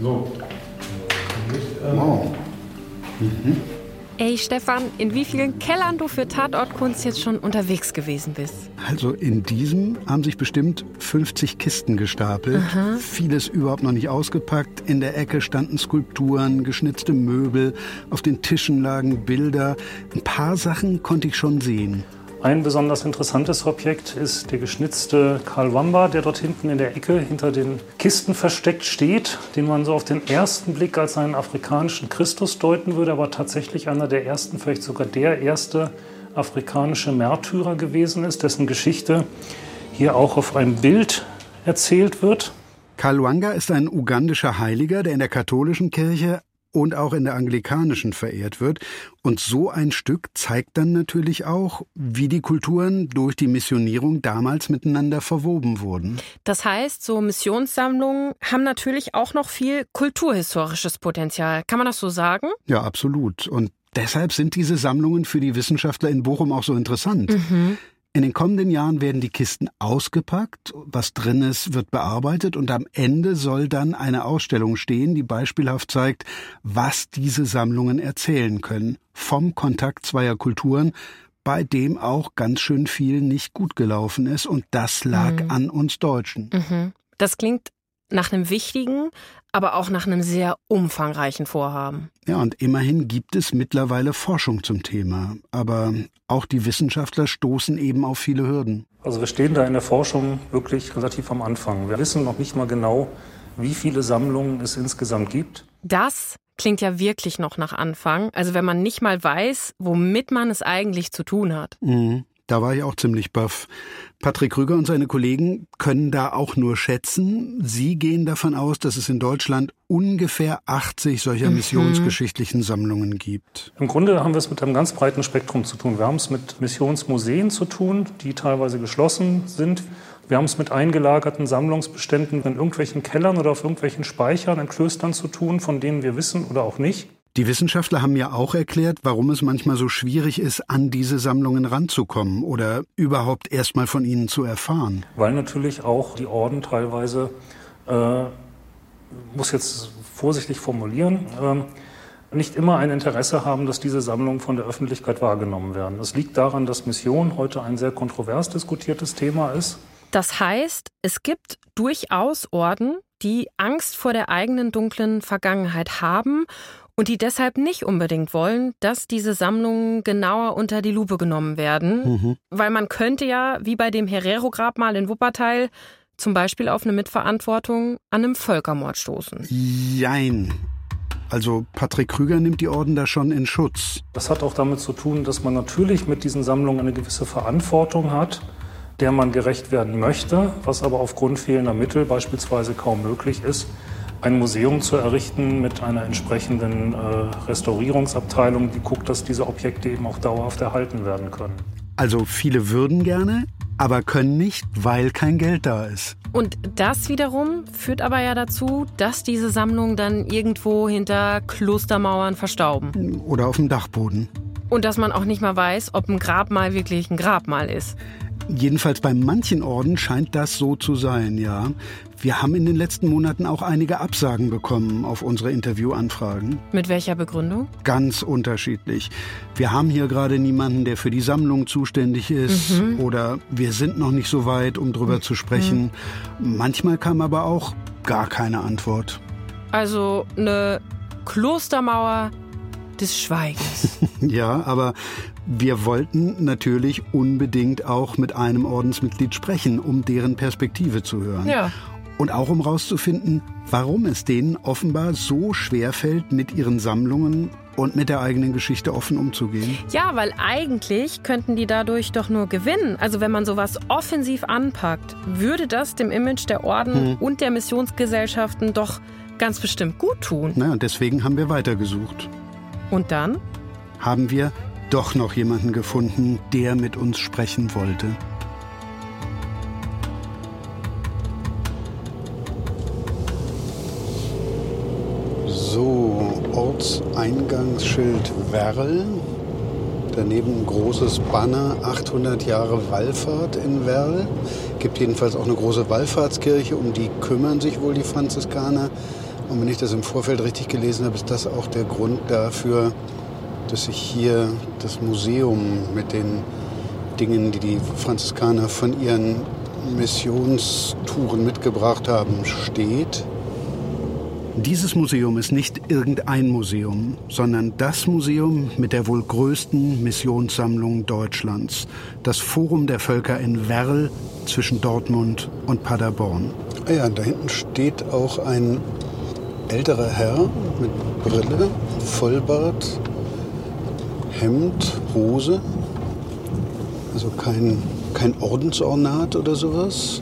So. Wow. Mhm. Ey, Stefan, in wie vielen Kellern du für Tatortkunst jetzt schon unterwegs gewesen bist? Also in diesem haben sich bestimmt 50 Kisten gestapelt. Aha. Vieles überhaupt noch nicht ausgepackt. In der Ecke standen Skulpturen, geschnitzte Möbel. Auf den Tischen lagen Bilder. Ein paar Sachen konnte ich schon sehen. Ein besonders interessantes Objekt ist der geschnitzte Karl Wamba, der dort hinten in der Ecke hinter den Kisten versteckt steht, den man so auf den ersten Blick als einen afrikanischen Christus deuten würde, aber tatsächlich einer der ersten, vielleicht sogar der erste afrikanische Märtyrer gewesen ist, dessen Geschichte hier auch auf einem Bild erzählt wird. Karl Wanga ist ein ugandischer Heiliger, der in der katholischen Kirche und auch in der anglikanischen verehrt wird. Und so ein Stück zeigt dann natürlich auch, wie die Kulturen durch die Missionierung damals miteinander verwoben wurden. Das heißt, so Missionssammlungen haben natürlich auch noch viel kulturhistorisches Potenzial. Kann man das so sagen? Ja, absolut. Und deshalb sind diese Sammlungen für die Wissenschaftler in Bochum auch so interessant. Mhm. In den kommenden Jahren werden die Kisten ausgepackt, was drin ist, wird bearbeitet und am Ende soll dann eine Ausstellung stehen, die beispielhaft zeigt, was diese Sammlungen erzählen können. Vom Kontakt zweier Kulturen, bei dem auch ganz schön viel nicht gut gelaufen ist und das lag mhm. an uns Deutschen. Mhm. Das klingt nach einem wichtigen, aber auch nach einem sehr umfangreichen Vorhaben. Ja, und immerhin gibt es mittlerweile Forschung zum Thema. Aber auch die Wissenschaftler stoßen eben auf viele Hürden. Also wir stehen da in der Forschung wirklich relativ am Anfang. Wir wissen noch nicht mal genau, wie viele Sammlungen es insgesamt gibt. Das klingt ja wirklich noch nach Anfang. Also wenn man nicht mal weiß, womit man es eigentlich zu tun hat. Mhm. Da war ich auch ziemlich baff. Patrick Krüger und seine Kollegen können da auch nur schätzen. Sie gehen davon aus, dass es in Deutschland ungefähr 80 solcher mhm. missionsgeschichtlichen Sammlungen gibt. Im Grunde haben wir es mit einem ganz breiten Spektrum zu tun. Wir haben es mit Missionsmuseen zu tun, die teilweise geschlossen sind. Wir haben es mit eingelagerten Sammlungsbeständen in irgendwelchen Kellern oder auf irgendwelchen Speichern in Klöstern zu tun, von denen wir wissen oder auch nicht. Die Wissenschaftler haben ja auch erklärt, warum es manchmal so schwierig ist, an diese Sammlungen ranzukommen oder überhaupt erst mal von ihnen zu erfahren. Weil natürlich auch die Orden teilweise, äh, muss jetzt vorsichtig formulieren, äh, nicht immer ein Interesse haben, dass diese Sammlungen von der Öffentlichkeit wahrgenommen werden. Das liegt daran, dass Mission heute ein sehr kontrovers diskutiertes Thema ist. Das heißt, es gibt durchaus Orden, die Angst vor der eigenen dunklen Vergangenheit haben und die deshalb nicht unbedingt wollen, dass diese Sammlungen genauer unter die Lupe genommen werden. Mhm. Weil man könnte ja, wie bei dem Herero-Grabmal in Wuppertal, zum Beispiel auf eine Mitverantwortung an einem Völkermord stoßen. Jein. Also Patrick Krüger nimmt die Orden da schon in Schutz. Das hat auch damit zu tun, dass man natürlich mit diesen Sammlungen eine gewisse Verantwortung hat, der man gerecht werden möchte, was aber aufgrund fehlender Mittel beispielsweise kaum möglich ist ein Museum zu errichten mit einer entsprechenden äh, Restaurierungsabteilung, die guckt, dass diese Objekte eben auch dauerhaft erhalten werden können. Also viele würden gerne, aber können nicht, weil kein Geld da ist. Und das wiederum führt aber ja dazu, dass diese Sammlungen dann irgendwo hinter Klostermauern verstauben. Oder auf dem Dachboden. Und dass man auch nicht mal weiß, ob ein Grabmal wirklich ein Grabmal ist. Jedenfalls bei manchen Orden scheint das so zu sein, ja. Wir haben in den letzten Monaten auch einige Absagen bekommen auf unsere Interviewanfragen. Mit welcher Begründung? Ganz unterschiedlich. Wir haben hier gerade niemanden, der für die Sammlung zuständig ist mhm. oder wir sind noch nicht so weit, um drüber mhm. zu sprechen. Manchmal kam aber auch gar keine Antwort. Also eine Klostermauer des Schweigens. ja, aber wir wollten natürlich unbedingt auch mit einem Ordensmitglied sprechen, um deren Perspektive zu hören. Ja. Und auch um herauszufinden, warum es denen offenbar so schwer fällt, mit ihren Sammlungen und mit der eigenen Geschichte offen umzugehen. Ja, weil eigentlich könnten die dadurch doch nur gewinnen. Also wenn man sowas offensiv anpackt, würde das dem Image der Orden hm. und der Missionsgesellschaften doch ganz bestimmt gut tun. Na, und deswegen haben wir weitergesucht. Und dann? Haben wir doch noch jemanden gefunden, der mit uns sprechen wollte. So, Ortseingangsschild Werl. Daneben ein großes Banner, 800 Jahre Wallfahrt in Werl. Gibt jedenfalls auch eine große Wallfahrtskirche, um die kümmern sich wohl die Franziskaner. Und wenn ich das im Vorfeld richtig gelesen habe, ist das auch der Grund dafür, dass sich hier das Museum mit den Dingen, die die Franziskaner von ihren Missionstouren mitgebracht haben, steht. Dieses Museum ist nicht irgendein Museum, sondern das Museum mit der wohl größten Missionssammlung Deutschlands. Das Forum der Völker in Werl zwischen Dortmund und Paderborn. Ah ja, da hinten steht auch ein älterer Herr mit Brille, Vollbart, Hemd, Hose. Also kein, kein Ordensornat oder sowas.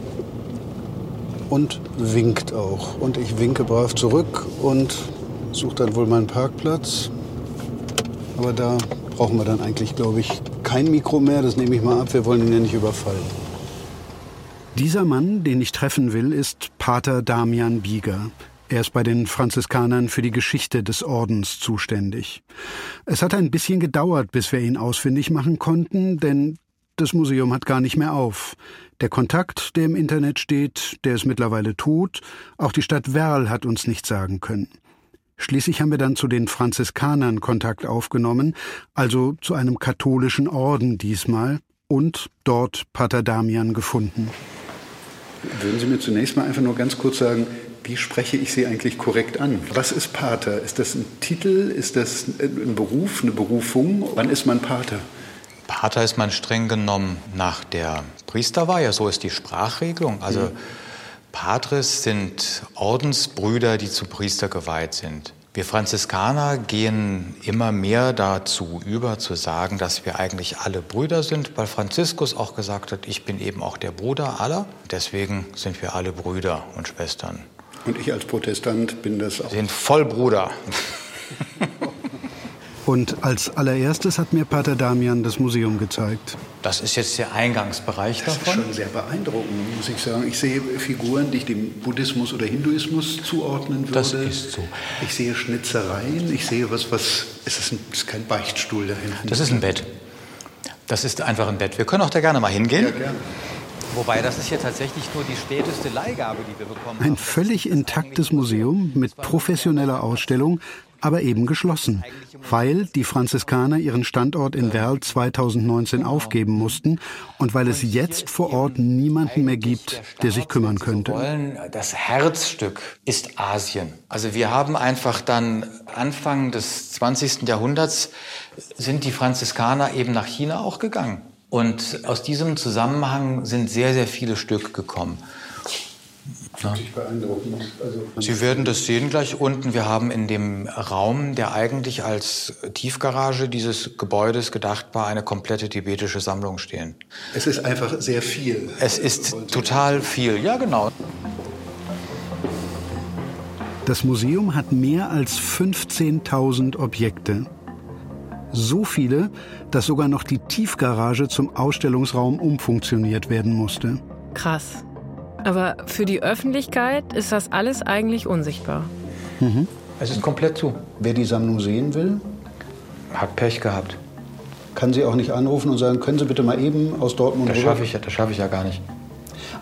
Und winkt auch. Und ich winke brav zurück und suche dann wohl meinen Parkplatz. Aber da brauchen wir dann eigentlich, glaube ich, kein Mikro mehr. Das nehme ich mal ab. Wir wollen ihn ja nicht überfallen. Dieser Mann, den ich treffen will, ist Pater Damian Bieger. Er ist bei den Franziskanern für die Geschichte des Ordens zuständig. Es hat ein bisschen gedauert, bis wir ihn ausfindig machen konnten, denn das Museum hat gar nicht mehr auf. Der Kontakt, der im Internet steht, der ist mittlerweile tot. Auch die Stadt Werl hat uns nichts sagen können. Schließlich haben wir dann zu den Franziskanern Kontakt aufgenommen, also zu einem katholischen Orden diesmal, und dort Pater Damian gefunden. Würden Sie mir zunächst mal einfach nur ganz kurz sagen, wie spreche ich Sie eigentlich korrekt an? Was ist Pater? Ist das ein Titel? Ist das ein Beruf, eine Berufung? Wann ist man Pater? Pater ist man streng genommen nach der Priesterweihe, so ist die Sprachregelung. Also mhm. Patres sind Ordensbrüder, die zu Priester geweiht sind. Wir Franziskaner gehen immer mehr dazu über, zu sagen, dass wir eigentlich alle Brüder sind, weil Franziskus auch gesagt hat, ich bin eben auch der Bruder aller. Deswegen sind wir alle Brüder und Schwestern. Und ich als Protestant bin das auch. Sind voll Bruder. Und als allererstes hat mir Pater Damian das Museum gezeigt. Das ist jetzt der Eingangsbereich das davon. Das ist schon sehr beeindruckend, muss ich sagen. Ich sehe Figuren, die ich dem Buddhismus oder Hinduismus zuordnen würde. Das ist so. Ich sehe Schnitzereien, ich sehe was, was ist das, ein, ist kein Beichtstuhl da hinten? Das ist ein Bett. Das ist einfach ein Bett. Wir können auch da gerne mal hingehen. Ja, gerne. Wobei das ist hier tatsächlich nur die späteste Leihgabe, die wir bekommen haben. Ein völlig intaktes Museum mit professioneller Ausstellung, aber eben geschlossen, weil die Franziskaner ihren Standort in Werl 2019 aufgeben mussten und weil es jetzt vor Ort niemanden mehr gibt, der sich kümmern könnte. Das Herzstück ist Asien. Also wir haben einfach dann Anfang des 20. Jahrhunderts sind die Franziskaner eben nach China auch gegangen. Und aus diesem Zusammenhang sind sehr, sehr viele Stück gekommen. Ja. Also Sie werden das sehen gleich unten. Wir haben in dem Raum, der eigentlich als Tiefgarage dieses Gebäudes gedacht war, eine komplette tibetische Sammlung stehen. Es ist einfach sehr viel. Es ist total viel, ja genau. Das Museum hat mehr als 15.000 Objekte. So viele, dass sogar noch die Tiefgarage zum Ausstellungsraum umfunktioniert werden musste. Krass. Aber für die Öffentlichkeit ist das alles eigentlich unsichtbar. Mhm. Es ist komplett zu. Wer die Sammlung sehen will, hat Pech gehabt. Kann sie auch nicht anrufen und sagen, können Sie bitte mal eben aus Dortmund Das schaffe ich, das schaff ich ja gar nicht.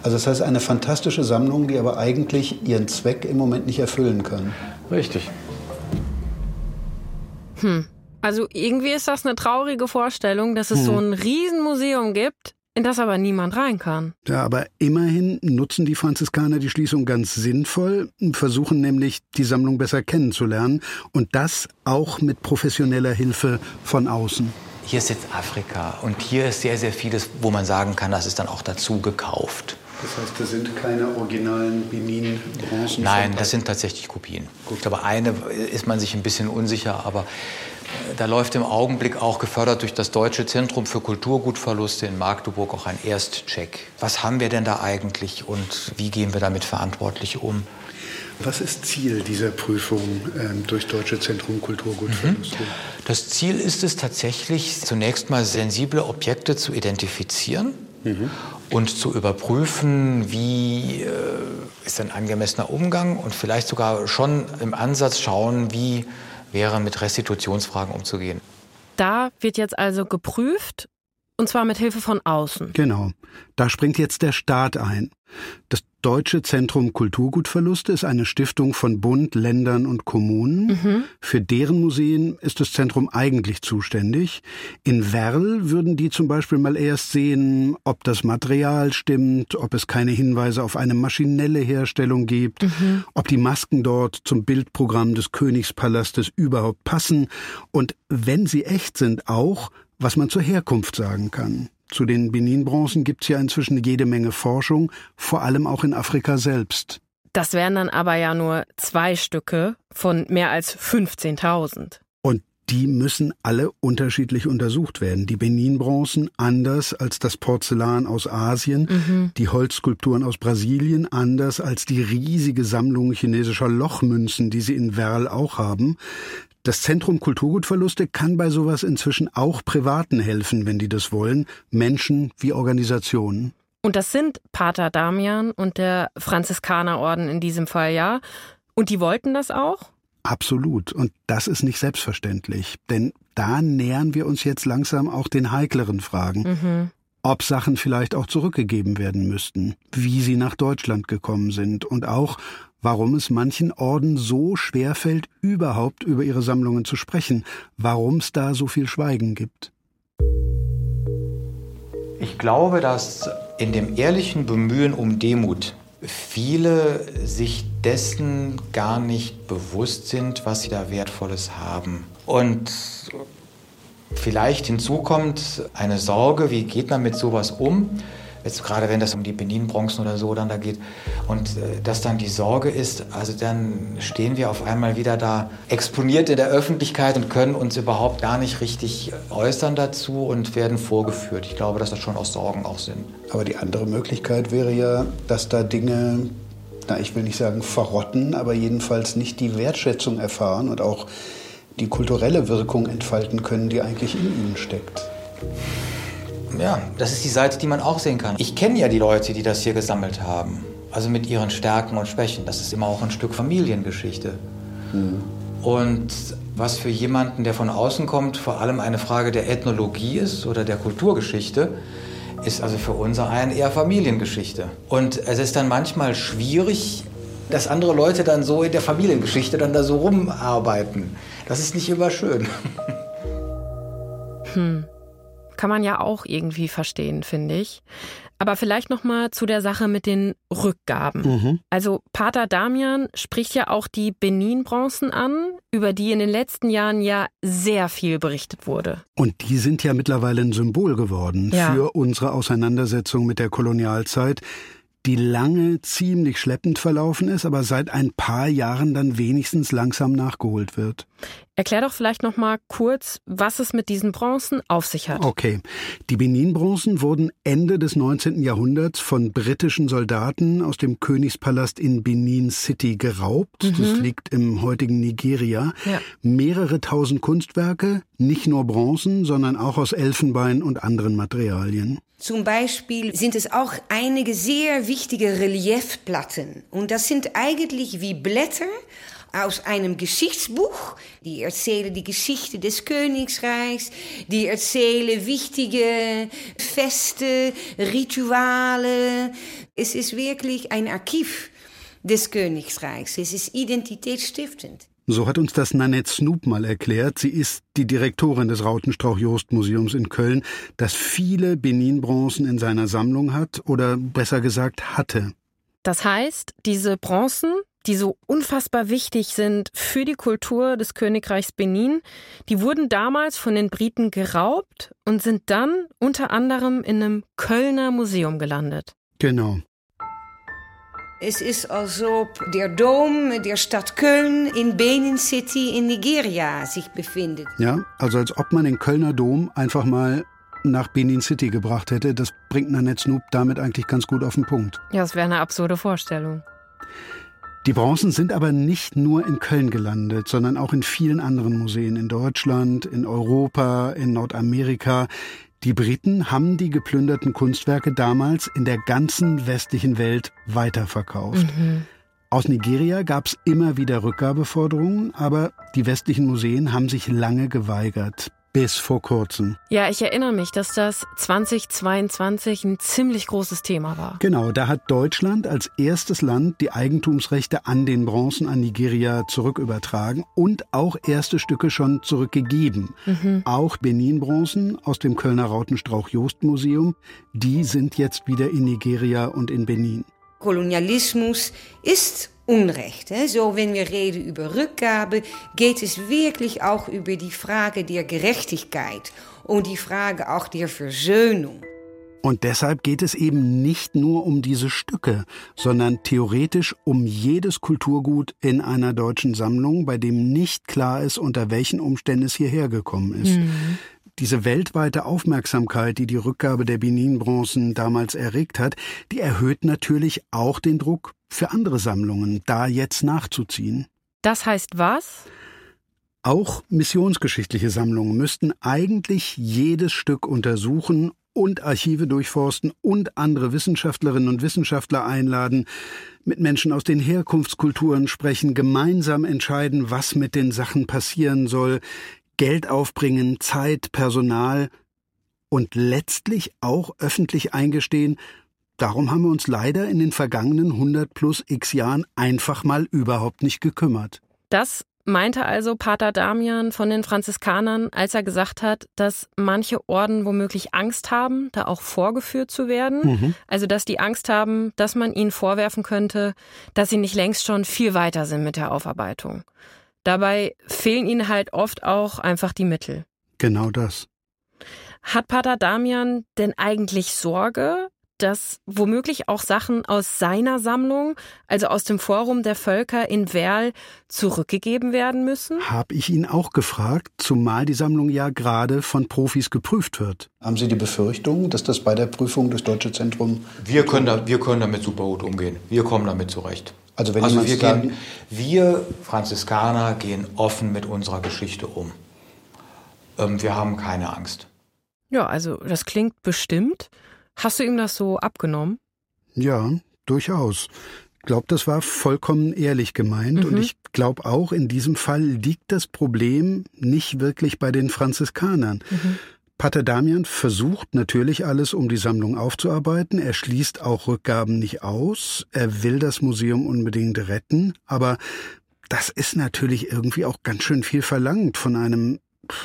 Also das heißt, eine fantastische Sammlung, die aber eigentlich ihren Zweck im Moment nicht erfüllen kann. Richtig. Hm. Also irgendwie ist das eine traurige Vorstellung, dass es hm. so ein Riesenmuseum gibt, in das aber niemand rein kann. Ja, aber immerhin nutzen die Franziskaner die Schließung ganz sinnvoll, versuchen nämlich die Sammlung besser kennenzulernen und das auch mit professioneller Hilfe von außen. Hier ist jetzt Afrika und hier ist sehr, sehr vieles, wo man sagen kann, das ist dann auch dazu gekauft. Das heißt, das sind keine originalen Benin-Bronzen? Nein, das sind tatsächlich Kopien. Gut. Ich glaube, eine ist man sich ein bisschen unsicher, aber da läuft im Augenblick auch gefördert durch das Deutsche Zentrum für Kulturgutverluste in Magdeburg auch ein Erstcheck. Was haben wir denn da eigentlich und wie gehen wir damit verantwortlich um? Was ist Ziel dieser Prüfung ähm, durch Deutsche Zentrum Kulturgutverluste? Mhm. Das Ziel ist es tatsächlich, zunächst mal sensible Objekte zu identifizieren mhm. und zu überprüfen, wie äh, ist ein angemessener Umgang und vielleicht sogar schon im Ansatz schauen, wie wäre, mit Restitutionsfragen umzugehen. Da wird jetzt also geprüft, und zwar mit Hilfe von außen. Genau. Da springt jetzt der Staat ein. Das Deutsche Zentrum Kulturgutverluste ist eine Stiftung von Bund, Ländern und Kommunen. Mhm. Für deren Museen ist das Zentrum eigentlich zuständig. In Werl würden die zum Beispiel mal erst sehen, ob das Material stimmt, ob es keine Hinweise auf eine maschinelle Herstellung gibt, mhm. ob die Masken dort zum Bildprogramm des Königspalastes überhaupt passen und wenn sie echt sind auch, was man zur Herkunft sagen kann. Zu den Benin-Bronzen gibt es ja inzwischen jede Menge Forschung, vor allem auch in Afrika selbst. Das wären dann aber ja nur zwei Stücke von mehr als 15.000. Und die müssen alle unterschiedlich untersucht werden. Die Benin-Bronzen anders als das Porzellan aus Asien, mhm. die Holzskulpturen aus Brasilien anders als die riesige Sammlung chinesischer Lochmünzen, die sie in Werl auch haben. Das Zentrum Kulturgutverluste kann bei sowas inzwischen auch Privaten helfen, wenn die das wollen, Menschen wie Organisationen. Und das sind Pater Damian und der Franziskanerorden in diesem Fall, ja. Und die wollten das auch? Absolut. Und das ist nicht selbstverständlich. Denn da nähern wir uns jetzt langsam auch den heikleren Fragen. Mhm. ob Sachen vielleicht auch zurückgegeben werden müssten, wie sie nach Deutschland gekommen sind und auch, warum es manchen Orden so schwer fällt, überhaupt über ihre Sammlungen zu sprechen, warum es da so viel Schweigen gibt. Ich glaube, dass in dem ehrlichen Bemühen um Demut viele sich dessen gar nicht bewusst sind, was sie da Wertvolles haben. Und vielleicht hinzukommt eine Sorge, wie geht man mit sowas um? Jetzt gerade wenn das um die Benin-Bronzen oder so dann da geht und äh, dass dann die Sorge ist, also dann stehen wir auf einmal wieder da exponiert in der Öffentlichkeit und können uns überhaupt gar nicht richtig äußern dazu und werden vorgeführt. Ich glaube, dass das schon aus Sorgen auch sind. Aber die andere Möglichkeit wäre ja, dass da Dinge, na, ich will nicht sagen verrotten, aber jedenfalls nicht die Wertschätzung erfahren und auch die kulturelle Wirkung entfalten können, die eigentlich in ihnen steckt. Ja, das ist die Seite, die man auch sehen kann. Ich kenne ja die Leute, die das hier gesammelt haben. Also mit ihren Stärken und Schwächen. Das ist immer auch ein Stück Familiengeschichte. Mhm. Und was für jemanden, der von außen kommt, vor allem eine Frage der Ethnologie ist oder der Kulturgeschichte, ist also für unser einen eher Familiengeschichte. Und es ist dann manchmal schwierig, dass andere Leute dann so in der Familiengeschichte dann da so rumarbeiten. Das ist nicht immer schön. Hm kann man ja auch irgendwie verstehen, finde ich. Aber vielleicht noch mal zu der Sache mit den Rückgaben. Mhm. Also Pater Damian spricht ja auch die Benin-Bronzen an, über die in den letzten Jahren ja sehr viel berichtet wurde. Und die sind ja mittlerweile ein Symbol geworden ja. für unsere Auseinandersetzung mit der Kolonialzeit die lange ziemlich schleppend verlaufen ist, aber seit ein paar Jahren dann wenigstens langsam nachgeholt wird. Erklär doch vielleicht noch mal kurz, was es mit diesen Bronzen auf sich hat. Okay. Die Benin-Bronzen wurden Ende des 19. Jahrhunderts von britischen Soldaten aus dem Königspalast in Benin City geraubt. Mhm. Das liegt im heutigen Nigeria. Ja. Mehrere tausend Kunstwerke, nicht nur Bronzen, sondern auch aus Elfenbein und anderen Materialien. Zum Beispiel sind es auch einige sehr wichtige Reliefplatten. Und das sind eigentlich wie Blätter aus einem Geschichtsbuch. Die erzählen die Geschichte des Königreichs, die erzählen wichtige Feste, Rituale. Es ist wirklich ein Archiv des Königreichs. Es ist identitätsstiftend. So hat uns das Nanette Snoop mal erklärt. Sie ist die Direktorin des Rautenstrauch-Jost-Museums in Köln, das viele Benin-Bronzen in seiner Sammlung hat oder besser gesagt hatte. Das heißt, diese Bronzen die so unfassbar wichtig sind für die Kultur des Königreichs Benin, die wurden damals von den Briten geraubt und sind dann unter anderem in einem Kölner Museum gelandet. Genau. Es ist als ob der Dom der Stadt Köln in Benin City in Nigeria sich befindet. Ja, also als ob man den Kölner Dom einfach mal nach Benin City gebracht hätte. Das bringt Nanette Snoop damit eigentlich ganz gut auf den Punkt. Ja, das wäre eine absurde Vorstellung. Die Bronzen sind aber nicht nur in Köln gelandet, sondern auch in vielen anderen Museen in Deutschland, in Europa, in Nordamerika. Die Briten haben die geplünderten Kunstwerke damals in der ganzen westlichen Welt weiterverkauft. Mhm. Aus Nigeria gab es immer wieder Rückgabeforderungen, aber die westlichen Museen haben sich lange geweigert bis vor kurzem. Ja, ich erinnere mich, dass das 2022 ein ziemlich großes Thema war. Genau, da hat Deutschland als erstes Land die Eigentumsrechte an den Bronzen an Nigeria zurückübertragen und auch erste Stücke schon zurückgegeben. Mhm. Auch Benin-Bronzen aus dem Kölner Rautenstrauch-Jost-Museum, die sind jetzt wieder in Nigeria und in Benin. Kolonialismus ist Unrecht. So, wenn wir reden über Rückgabe, geht es wirklich auch über die Frage der Gerechtigkeit und die Frage auch der Versöhnung. Und deshalb geht es eben nicht nur um diese Stücke, sondern theoretisch um jedes Kulturgut in einer deutschen Sammlung, bei dem nicht klar ist, unter welchen Umständen es hierher gekommen ist. Mhm. Diese weltweite Aufmerksamkeit, die die Rückgabe der Benin-Bronzen damals erregt hat, die erhöht natürlich auch den Druck für andere Sammlungen, da jetzt nachzuziehen. Das heißt was? Auch missionsgeschichtliche Sammlungen müssten eigentlich jedes Stück untersuchen und Archive durchforsten und andere Wissenschaftlerinnen und Wissenschaftler einladen, mit Menschen aus den Herkunftskulturen sprechen, gemeinsam entscheiden, was mit den Sachen passieren soll, Geld aufbringen, Zeit, Personal und letztlich auch öffentlich eingestehen, darum haben wir uns leider in den vergangenen 100 plus x Jahren einfach mal überhaupt nicht gekümmert. Das meinte also Pater Damian von den Franziskanern, als er gesagt hat, dass manche Orden womöglich Angst haben, da auch vorgeführt zu werden. Mhm. Also dass die Angst haben, dass man ihnen vorwerfen könnte, dass sie nicht längst schon viel weiter sind mit der Aufarbeitung. Dabei fehlen ihnen halt oft auch einfach die Mittel. Genau das. Hat Pater Damian denn eigentlich Sorge, dass womöglich auch Sachen aus seiner Sammlung, also aus dem Forum der Völker in Werl, zurückgegeben werden müssen? Hab ich ihn auch gefragt, zumal die Sammlung ja gerade von Profis geprüft wird. Haben Sie die Befürchtung, dass das bei der Prüfung des Deutsche Zentrum... Wir können, da, wir können damit super gut umgehen. Wir kommen damit zurecht. Also, wenn also wir, gehen, wir Franziskaner gehen offen mit unserer Geschichte um. Ähm, wir haben keine Angst. Ja, also das klingt bestimmt. Hast du ihm das so abgenommen? Ja, durchaus. Ich glaube, das war vollkommen ehrlich gemeint. Mhm. Und ich glaube auch, in diesem Fall liegt das Problem nicht wirklich bei den Franziskanern. Mhm. Pater Damian versucht natürlich alles, um die Sammlung aufzuarbeiten. Er schließt auch Rückgaben nicht aus. Er will das Museum unbedingt retten. Aber das ist natürlich irgendwie auch ganz schön viel verlangt von einem,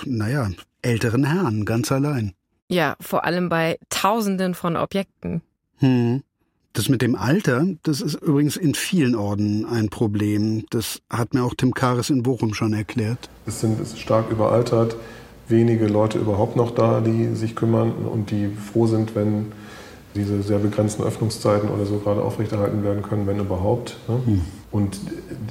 naja, älteren Herrn, ganz allein. Ja, vor allem bei Tausenden von Objekten. Hm. Das mit dem Alter, das ist übrigens in vielen Orden ein Problem. Das hat mir auch Tim Kares in Bochum schon erklärt. Es sind stark überaltert, wenige Leute überhaupt noch da, die sich kümmern und die froh sind, wenn diese sehr begrenzten Öffnungszeiten oder so gerade aufrechterhalten werden können, wenn überhaupt. Ne? Hm. Und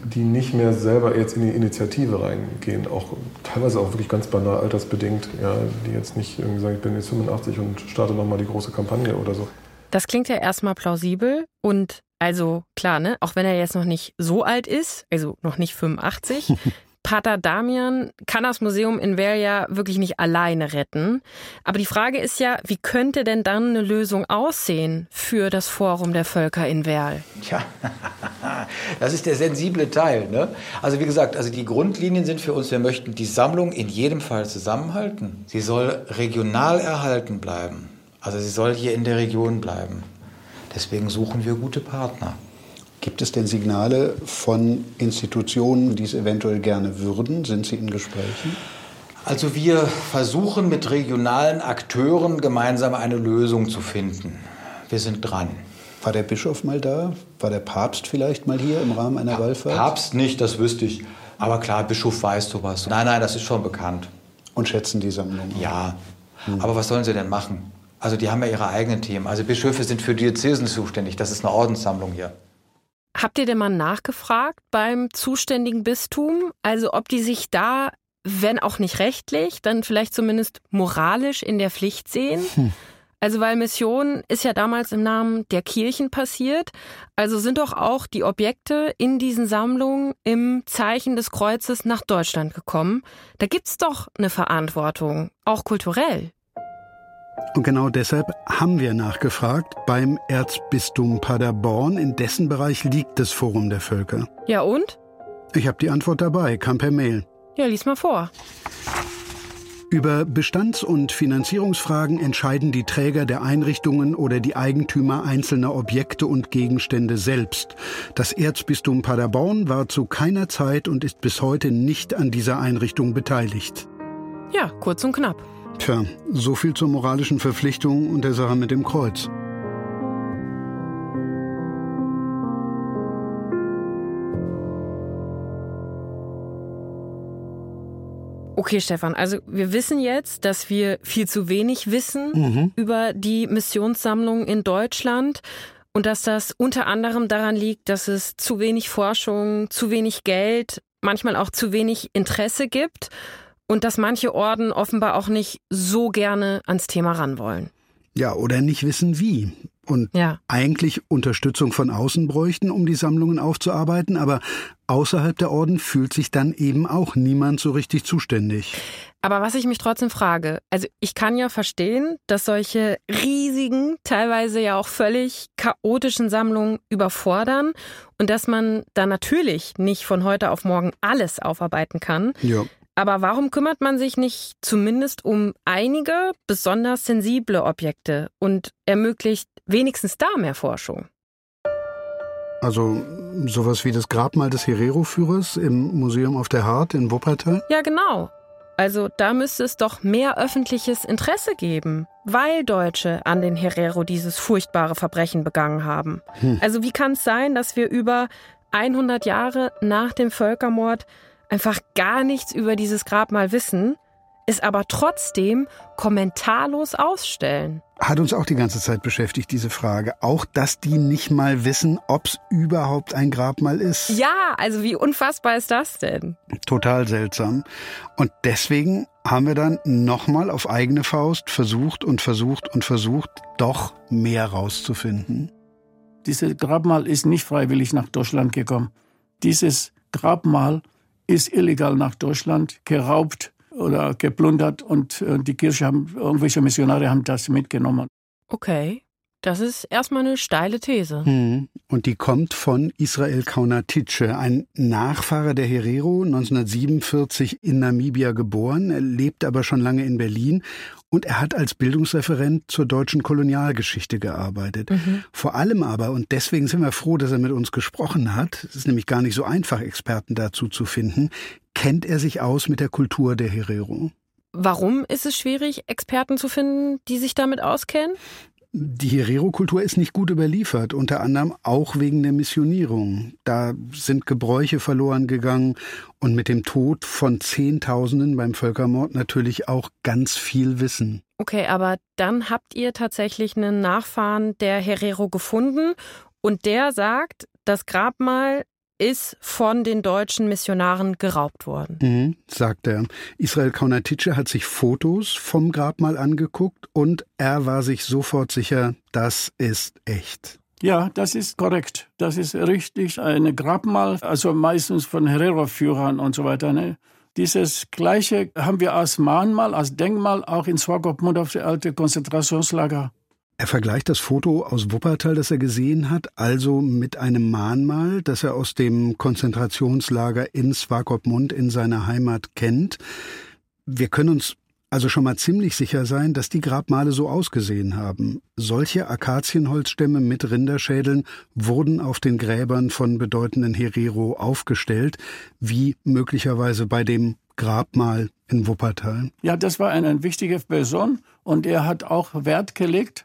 die nicht mehr selber jetzt in die Initiative reingehen, auch teilweise auch wirklich ganz banal altersbedingt, ja, die jetzt nicht irgendwie sagen, ich bin jetzt 85 und starte nochmal die große Kampagne oder so. Das klingt ja erstmal plausibel und also klar, ne, auch wenn er jetzt noch nicht so alt ist, also noch nicht 85, Pater Damian kann das Museum in Werl ja wirklich nicht alleine retten. Aber die Frage ist ja, wie könnte denn dann eine Lösung aussehen für das Forum der Völker in Werl? Tja, das ist der sensible Teil. Ne? Also wie gesagt, also die Grundlinien sind für uns, wir möchten die Sammlung in jedem Fall zusammenhalten. Sie soll regional erhalten bleiben. Also sie soll hier in der Region bleiben. Deswegen suchen wir gute Partner. Gibt es denn Signale von Institutionen, die es eventuell gerne würden? Sind Sie in Gesprächen? Also wir versuchen mit regionalen Akteuren gemeinsam eine Lösung zu finden. Wir sind dran. War der Bischof mal da? War der Papst vielleicht mal hier im Rahmen einer Wallfahrt? Papst nicht, das wüsste ich. Aber klar, Bischof weiß sowas. Nein, nein, das ist schon bekannt. Und schätzen die Sammlung? Ja. Hm. Aber was sollen sie denn machen? Also die haben ja ihre eigenen Themen. Also Bischöfe sind für Diözesen zuständig. Das ist eine Ordenssammlung hier. Habt ihr denn mal nachgefragt beim zuständigen Bistum? Also ob die sich da, wenn auch nicht rechtlich, dann vielleicht zumindest moralisch in der Pflicht sehen? Hm. Also weil Mission ist ja damals im Namen der Kirchen passiert. Also sind doch auch die Objekte in diesen Sammlungen im Zeichen des Kreuzes nach Deutschland gekommen. Da gibt's doch eine Verantwortung, auch kulturell. Und genau deshalb haben wir nachgefragt beim Erzbistum Paderborn, in dessen Bereich liegt das Forum der Völker. Ja und? Ich habe die Antwort dabei, kam per Mail. Ja, lies mal vor. Über Bestands- und Finanzierungsfragen entscheiden die Träger der Einrichtungen oder die Eigentümer einzelner Objekte und Gegenstände selbst. Das Erzbistum Paderborn war zu keiner Zeit und ist bis heute nicht an dieser Einrichtung beteiligt. Ja, kurz und knapp. Tja, so viel zur moralischen Verpflichtung und der Sache mit dem Kreuz. Okay, Stefan, also wir wissen jetzt, dass wir viel zu wenig wissen mhm. über die Missionssammlung in Deutschland und dass das unter anderem daran liegt, dass es zu wenig Forschung, zu wenig Geld, manchmal auch zu wenig Interesse gibt und dass manche Orden offenbar auch nicht so gerne ans Thema ran wollen. Ja, oder nicht wissen wie. Und ja. eigentlich Unterstützung von außen bräuchten, um die Sammlungen aufzuarbeiten, aber außerhalb der Orden fühlt sich dann eben auch niemand so richtig zuständig. Aber was ich mich trotzdem frage, also ich kann ja verstehen, dass solche riesigen, teilweise ja auch völlig chaotischen Sammlungen überfordern und dass man da natürlich nicht von heute auf morgen alles aufarbeiten kann. Ja. Aber warum kümmert man sich nicht zumindest um einige besonders sensible Objekte und ermöglicht wenigstens da mehr Forschung? Also sowas wie das Grabmal des Herero-Führers im Museum auf der Hart in Wuppertal? Ja, genau. Also da müsste es doch mehr öffentliches Interesse geben, weil Deutsche an den Herero dieses furchtbare Verbrechen begangen haben. Hm. Also wie kann es sein, dass wir über 100 Jahre nach dem Völkermord einfach gar nichts über dieses Grabmal wissen, es aber trotzdem kommentarlos ausstellen. Hat uns auch die ganze Zeit beschäftigt, diese Frage. Auch, dass die nicht mal wissen, ob es überhaupt ein Grabmal ist. Ja, also wie unfassbar ist das denn? Total seltsam. Und deswegen haben wir dann nochmal auf eigene Faust versucht und versucht und versucht, doch mehr rauszufinden. Dieses Grabmal ist nicht freiwillig nach Deutschland gekommen. Dieses Grabmal ist illegal nach Deutschland geraubt oder geplundert und äh, die Kirche haben, irgendwelche Missionare haben das mitgenommen. Okay. Das ist erstmal eine steile These. Hm. Und die kommt von Israel Kaunatitsche, ein Nachfahre der Herero, 1947 in Namibia geboren. Er lebt aber schon lange in Berlin und er hat als Bildungsreferent zur deutschen Kolonialgeschichte gearbeitet. Mhm. Vor allem aber, und deswegen sind wir froh, dass er mit uns gesprochen hat, es ist nämlich gar nicht so einfach, Experten dazu zu finden, kennt er sich aus mit der Kultur der Herero. Warum ist es schwierig, Experten zu finden, die sich damit auskennen? Die Herero-Kultur ist nicht gut überliefert, unter anderem auch wegen der Missionierung. Da sind Gebräuche verloren gegangen und mit dem Tod von Zehntausenden beim Völkermord natürlich auch ganz viel Wissen. Okay, aber dann habt ihr tatsächlich einen Nachfahren der Herero gefunden und der sagt, das Grabmal ist von den deutschen Missionaren geraubt worden. Mhm, sagt er. Israel Kaunatitsche hat sich Fotos vom Grabmal angeguckt und er war sich sofort sicher, das ist echt. Ja, das ist korrekt. Das ist richtig. Ein Grabmal, also meistens von Herero-Führern und so weiter. Ne? Dieses Gleiche haben wir als Mahnmal, als Denkmal auch in Swakopmund auf der alte Konzentrationslager er vergleicht das Foto aus Wuppertal, das er gesehen hat, also mit einem Mahnmal, das er aus dem Konzentrationslager in Swakopmund in seiner Heimat kennt. Wir können uns also schon mal ziemlich sicher sein, dass die Grabmale so ausgesehen haben. Solche Akazienholzstämme mit Rinderschädeln wurden auf den Gräbern von bedeutenden Herero aufgestellt, wie möglicherweise bei dem Grabmal in Wuppertal. Ja, das war eine wichtige Person und er hat auch Wert gelegt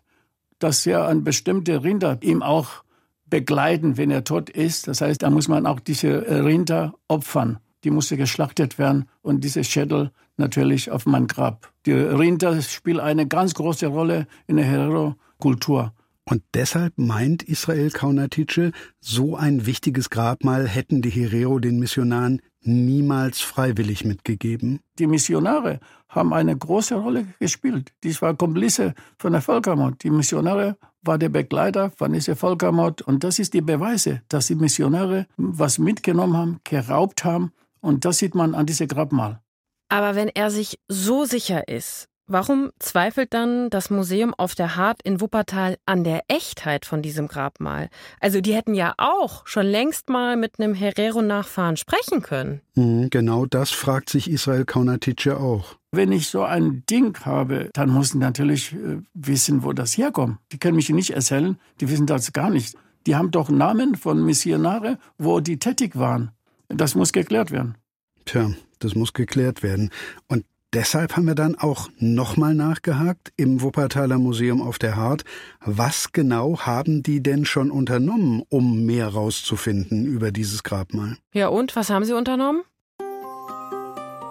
dass er an bestimmte Rinder ihm auch begleiten, wenn er tot ist. Das heißt, da muss man auch diese Rinder opfern. Die musste geschlachtet werden und diese Schädel natürlich auf mein Grab. Die Rinder spielen eine ganz große Rolle in der Herero-Kultur. Und deshalb meint Israel Kaunatitsche, so ein wichtiges Grabmal hätten die Herero den Missionaren niemals freiwillig mitgegeben. Die Missionare haben eine große Rolle gespielt. Dies war Komplize von der Völkermord. Die Missionare waren der Begleiter von dieser Völkermord. Und das ist die Beweise, dass die Missionare was mitgenommen haben, geraubt haben. Und das sieht man an diesem Grabmal. Aber wenn er sich so sicher ist, Warum zweifelt dann das Museum auf der Hart in Wuppertal an der Echtheit von diesem Grabmal? Also die hätten ja auch schon längst mal mit einem Herero-Nachfahren sprechen können. Mhm, genau das fragt sich Israel Kaunatitsche auch. Wenn ich so ein Ding habe, dann muss ich natürlich äh, wissen, wo das herkommt. Die können mich nicht erzählen, die wissen das gar nicht. Die haben doch Namen von Missionare, wo die tätig waren. Das muss geklärt werden. Tja, das muss geklärt werden. Und Deshalb haben wir dann auch nochmal nachgehakt im Wuppertaler Museum auf der Hart. Was genau haben die denn schon unternommen, um mehr rauszufinden über dieses Grabmal? Ja, und was haben sie unternommen?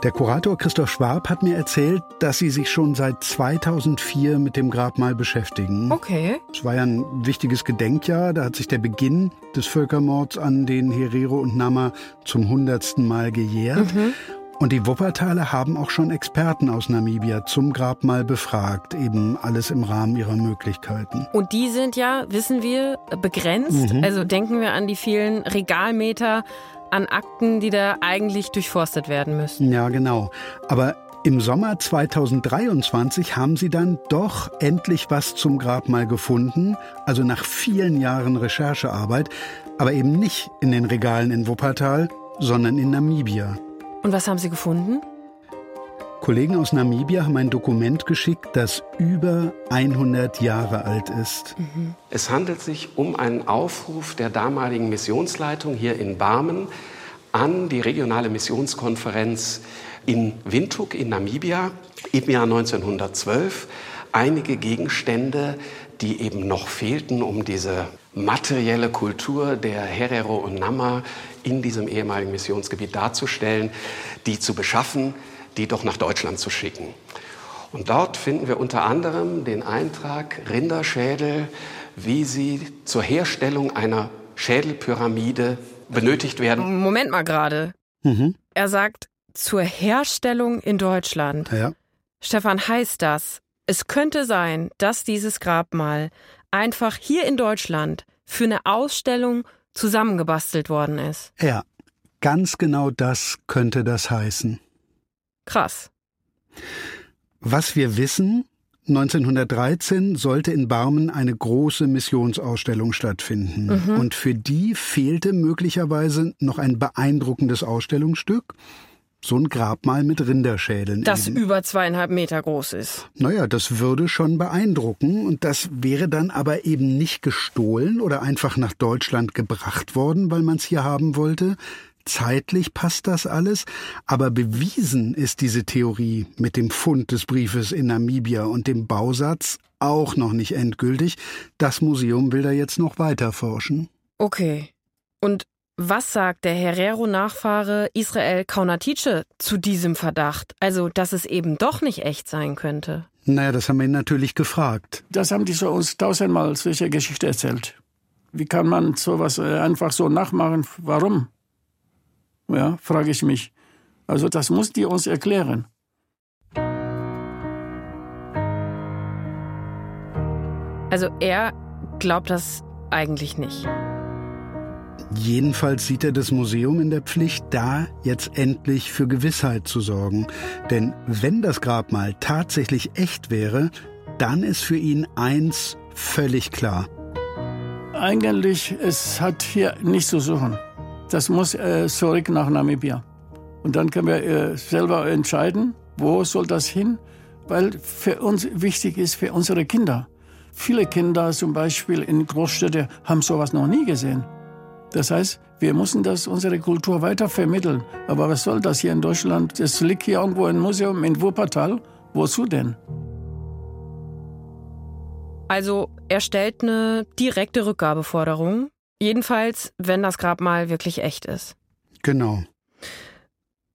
Der Kurator Christoph Schwab hat mir erzählt, dass sie sich schon seit 2004 mit dem Grabmal beschäftigen. Okay. Es war ja ein wichtiges Gedenkjahr. Da hat sich der Beginn des Völkermords an den Herero und Nama zum hundertsten Mal gejährt. Mhm. Und die Wuppertaler haben auch schon Experten aus Namibia zum Grabmal befragt, eben alles im Rahmen ihrer Möglichkeiten. Und die sind ja, wissen wir, begrenzt. Mhm. Also denken wir an die vielen Regalmeter an Akten, die da eigentlich durchforstet werden müssen. Ja, genau. Aber im Sommer 2023 haben sie dann doch endlich was zum Grabmal gefunden, also nach vielen Jahren Recherchearbeit, aber eben nicht in den Regalen in Wuppertal, sondern in Namibia. Und was haben Sie gefunden? Kollegen aus Namibia haben ein Dokument geschickt, das über 100 Jahre alt ist. Mhm. Es handelt sich um einen Aufruf der damaligen Missionsleitung hier in Barmen an die regionale Missionskonferenz in Windhoek in Namibia im Jahr 1912 einige Gegenstände, die eben noch fehlten, um diese materielle Kultur der Herero und Nama in diesem ehemaligen Missionsgebiet darzustellen, die zu beschaffen, die doch nach Deutschland zu schicken. Und dort finden wir unter anderem den Eintrag Rinderschädel, wie sie zur Herstellung einer Schädelpyramide benötigt werden. Moment mal gerade. Mhm. Er sagt zur Herstellung in Deutschland. Ja. Stefan, heißt das, es könnte sein, dass dieses Grabmal einfach hier in Deutschland für eine Ausstellung zusammengebastelt worden ist. Ja, ganz genau das könnte das heißen. Krass. Was wir wissen, 1913 sollte in Barmen eine große Missionsausstellung stattfinden. Mhm. Und für die fehlte möglicherweise noch ein beeindruckendes Ausstellungsstück so ein Grabmal mit Rinderschädeln. Das eben. über zweieinhalb Meter groß ist. Naja, das würde schon beeindrucken. Und das wäre dann aber eben nicht gestohlen oder einfach nach Deutschland gebracht worden, weil man es hier haben wollte. Zeitlich passt das alles, aber bewiesen ist diese Theorie mit dem Fund des Briefes in Namibia und dem Bausatz auch noch nicht endgültig. Das Museum will da jetzt noch weiter forschen. Okay. Und was sagt der Herero-Nachfahre Israel Kaunatice zu diesem Verdacht? Also, dass es eben doch nicht echt sein könnte? Naja, das haben wir ihn natürlich gefragt. Das haben die so uns tausendmal solche Geschichte erzählt. Wie kann man sowas äh, einfach so nachmachen? Warum? Ja, frage ich mich. Also, das muss die uns erklären. Also, er glaubt das eigentlich nicht. Jedenfalls sieht er das Museum in der Pflicht, da jetzt endlich für Gewissheit zu sorgen. Denn wenn das Grabmal tatsächlich echt wäre, dann ist für ihn eins völlig klar. Eigentlich, es hat hier nichts zu suchen. Das muss äh, zurück nach Namibia. Und dann können wir äh, selber entscheiden, wo soll das hin, weil für uns wichtig ist, für unsere Kinder. Viele Kinder zum Beispiel in Großstädten haben sowas noch nie gesehen. Das heißt, wir müssen das unsere Kultur weiter vermitteln. Aber was soll das hier in Deutschland? Es liegt hier irgendwo ein Museum in Wuppertal. Wozu denn? Also er stellt eine direkte Rückgabeforderung. Jedenfalls, wenn das Grabmal wirklich echt ist. Genau.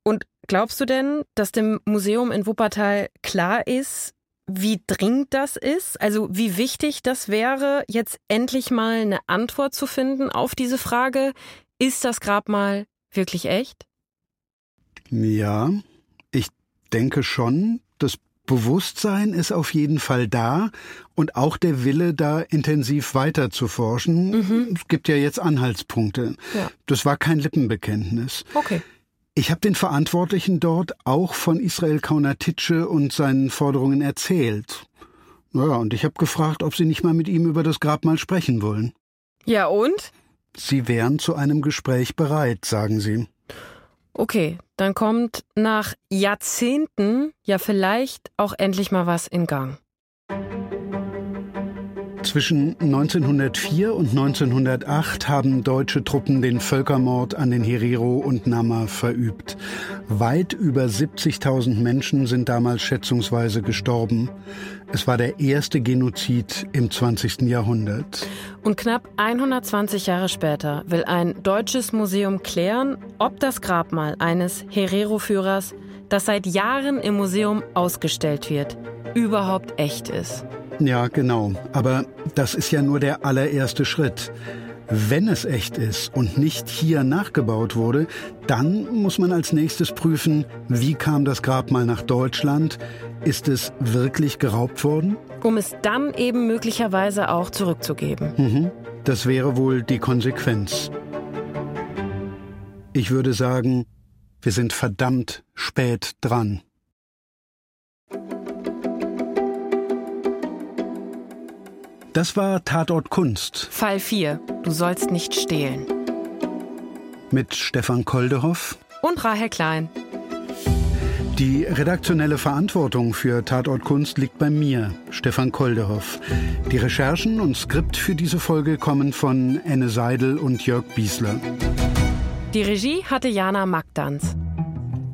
Und glaubst du denn, dass dem Museum in Wuppertal klar ist, wie dringend das ist, also wie wichtig das wäre, jetzt endlich mal eine Antwort zu finden auf diese Frage, ist das Grabmal wirklich echt? Ja, ich denke schon. Das Bewusstsein ist auf jeden Fall da und auch der Wille, da intensiv weiter zu forschen. Mhm. Es gibt ja jetzt Anhaltspunkte. Ja. Das war kein Lippenbekenntnis. Okay. Ich habe den Verantwortlichen dort auch von Israel Kaunatitsche und seinen Forderungen erzählt. Naja, und ich habe gefragt, ob Sie nicht mal mit ihm über das Grabmal sprechen wollen. Ja, und? Sie wären zu einem Gespräch bereit, sagen Sie. Okay, dann kommt nach Jahrzehnten ja vielleicht auch endlich mal was in Gang. Zwischen 1904 und 1908 haben deutsche Truppen den Völkermord an den Herero und Nama verübt. Weit über 70.000 Menschen sind damals schätzungsweise gestorben. Es war der erste Genozid im 20. Jahrhundert. Und knapp 120 Jahre später will ein deutsches Museum klären, ob das Grabmal eines Herero-Führers, das seit Jahren im Museum ausgestellt wird, überhaupt echt ist. Ja, genau. Aber das ist ja nur der allererste Schritt. Wenn es echt ist und nicht hier nachgebaut wurde, dann muss man als nächstes prüfen, wie kam das Grabmal nach Deutschland? Ist es wirklich geraubt worden? Um es dann eben möglicherweise auch zurückzugeben. Mhm. Das wäre wohl die Konsequenz. Ich würde sagen, wir sind verdammt spät dran. Das war Tatort Kunst. Fall 4. Du sollst nicht stehlen. Mit Stefan Koldehoff und Rahel Klein. Die redaktionelle Verantwortung für Tatort Kunst liegt bei mir, Stefan Koldehoff. Die Recherchen und Skript für diese Folge kommen von Enne Seidel und Jörg Biesler. Die Regie hatte Jana Magdanz.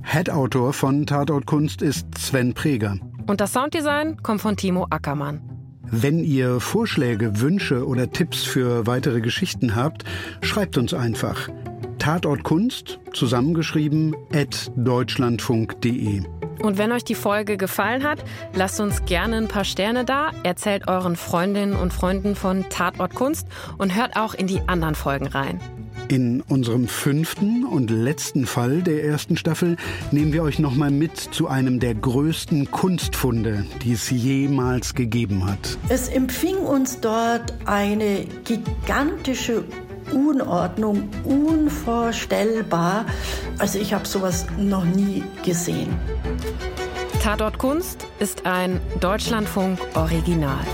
Head-Autor von Tatort Kunst ist Sven Preger. Und das Sounddesign kommt von Timo Ackermann. Wenn ihr Vorschläge, Wünsche oder Tipps für weitere Geschichten habt, schreibt uns einfach. Tatort Kunst, zusammengeschrieben, at deutschlandfunk.de. Und wenn euch die Folge gefallen hat, lasst uns gerne ein paar Sterne da, erzählt euren Freundinnen und Freunden von Tatort Kunst und hört auch in die anderen Folgen rein. In unserem fünften und letzten Fall der ersten Staffel nehmen wir euch nochmal mit zu einem der größten Kunstfunde, die es jemals gegeben hat. Es empfing uns dort eine gigantische Unordnung, unvorstellbar. Also ich habe sowas noch nie gesehen. Tatort Kunst ist ein Deutschlandfunk Original.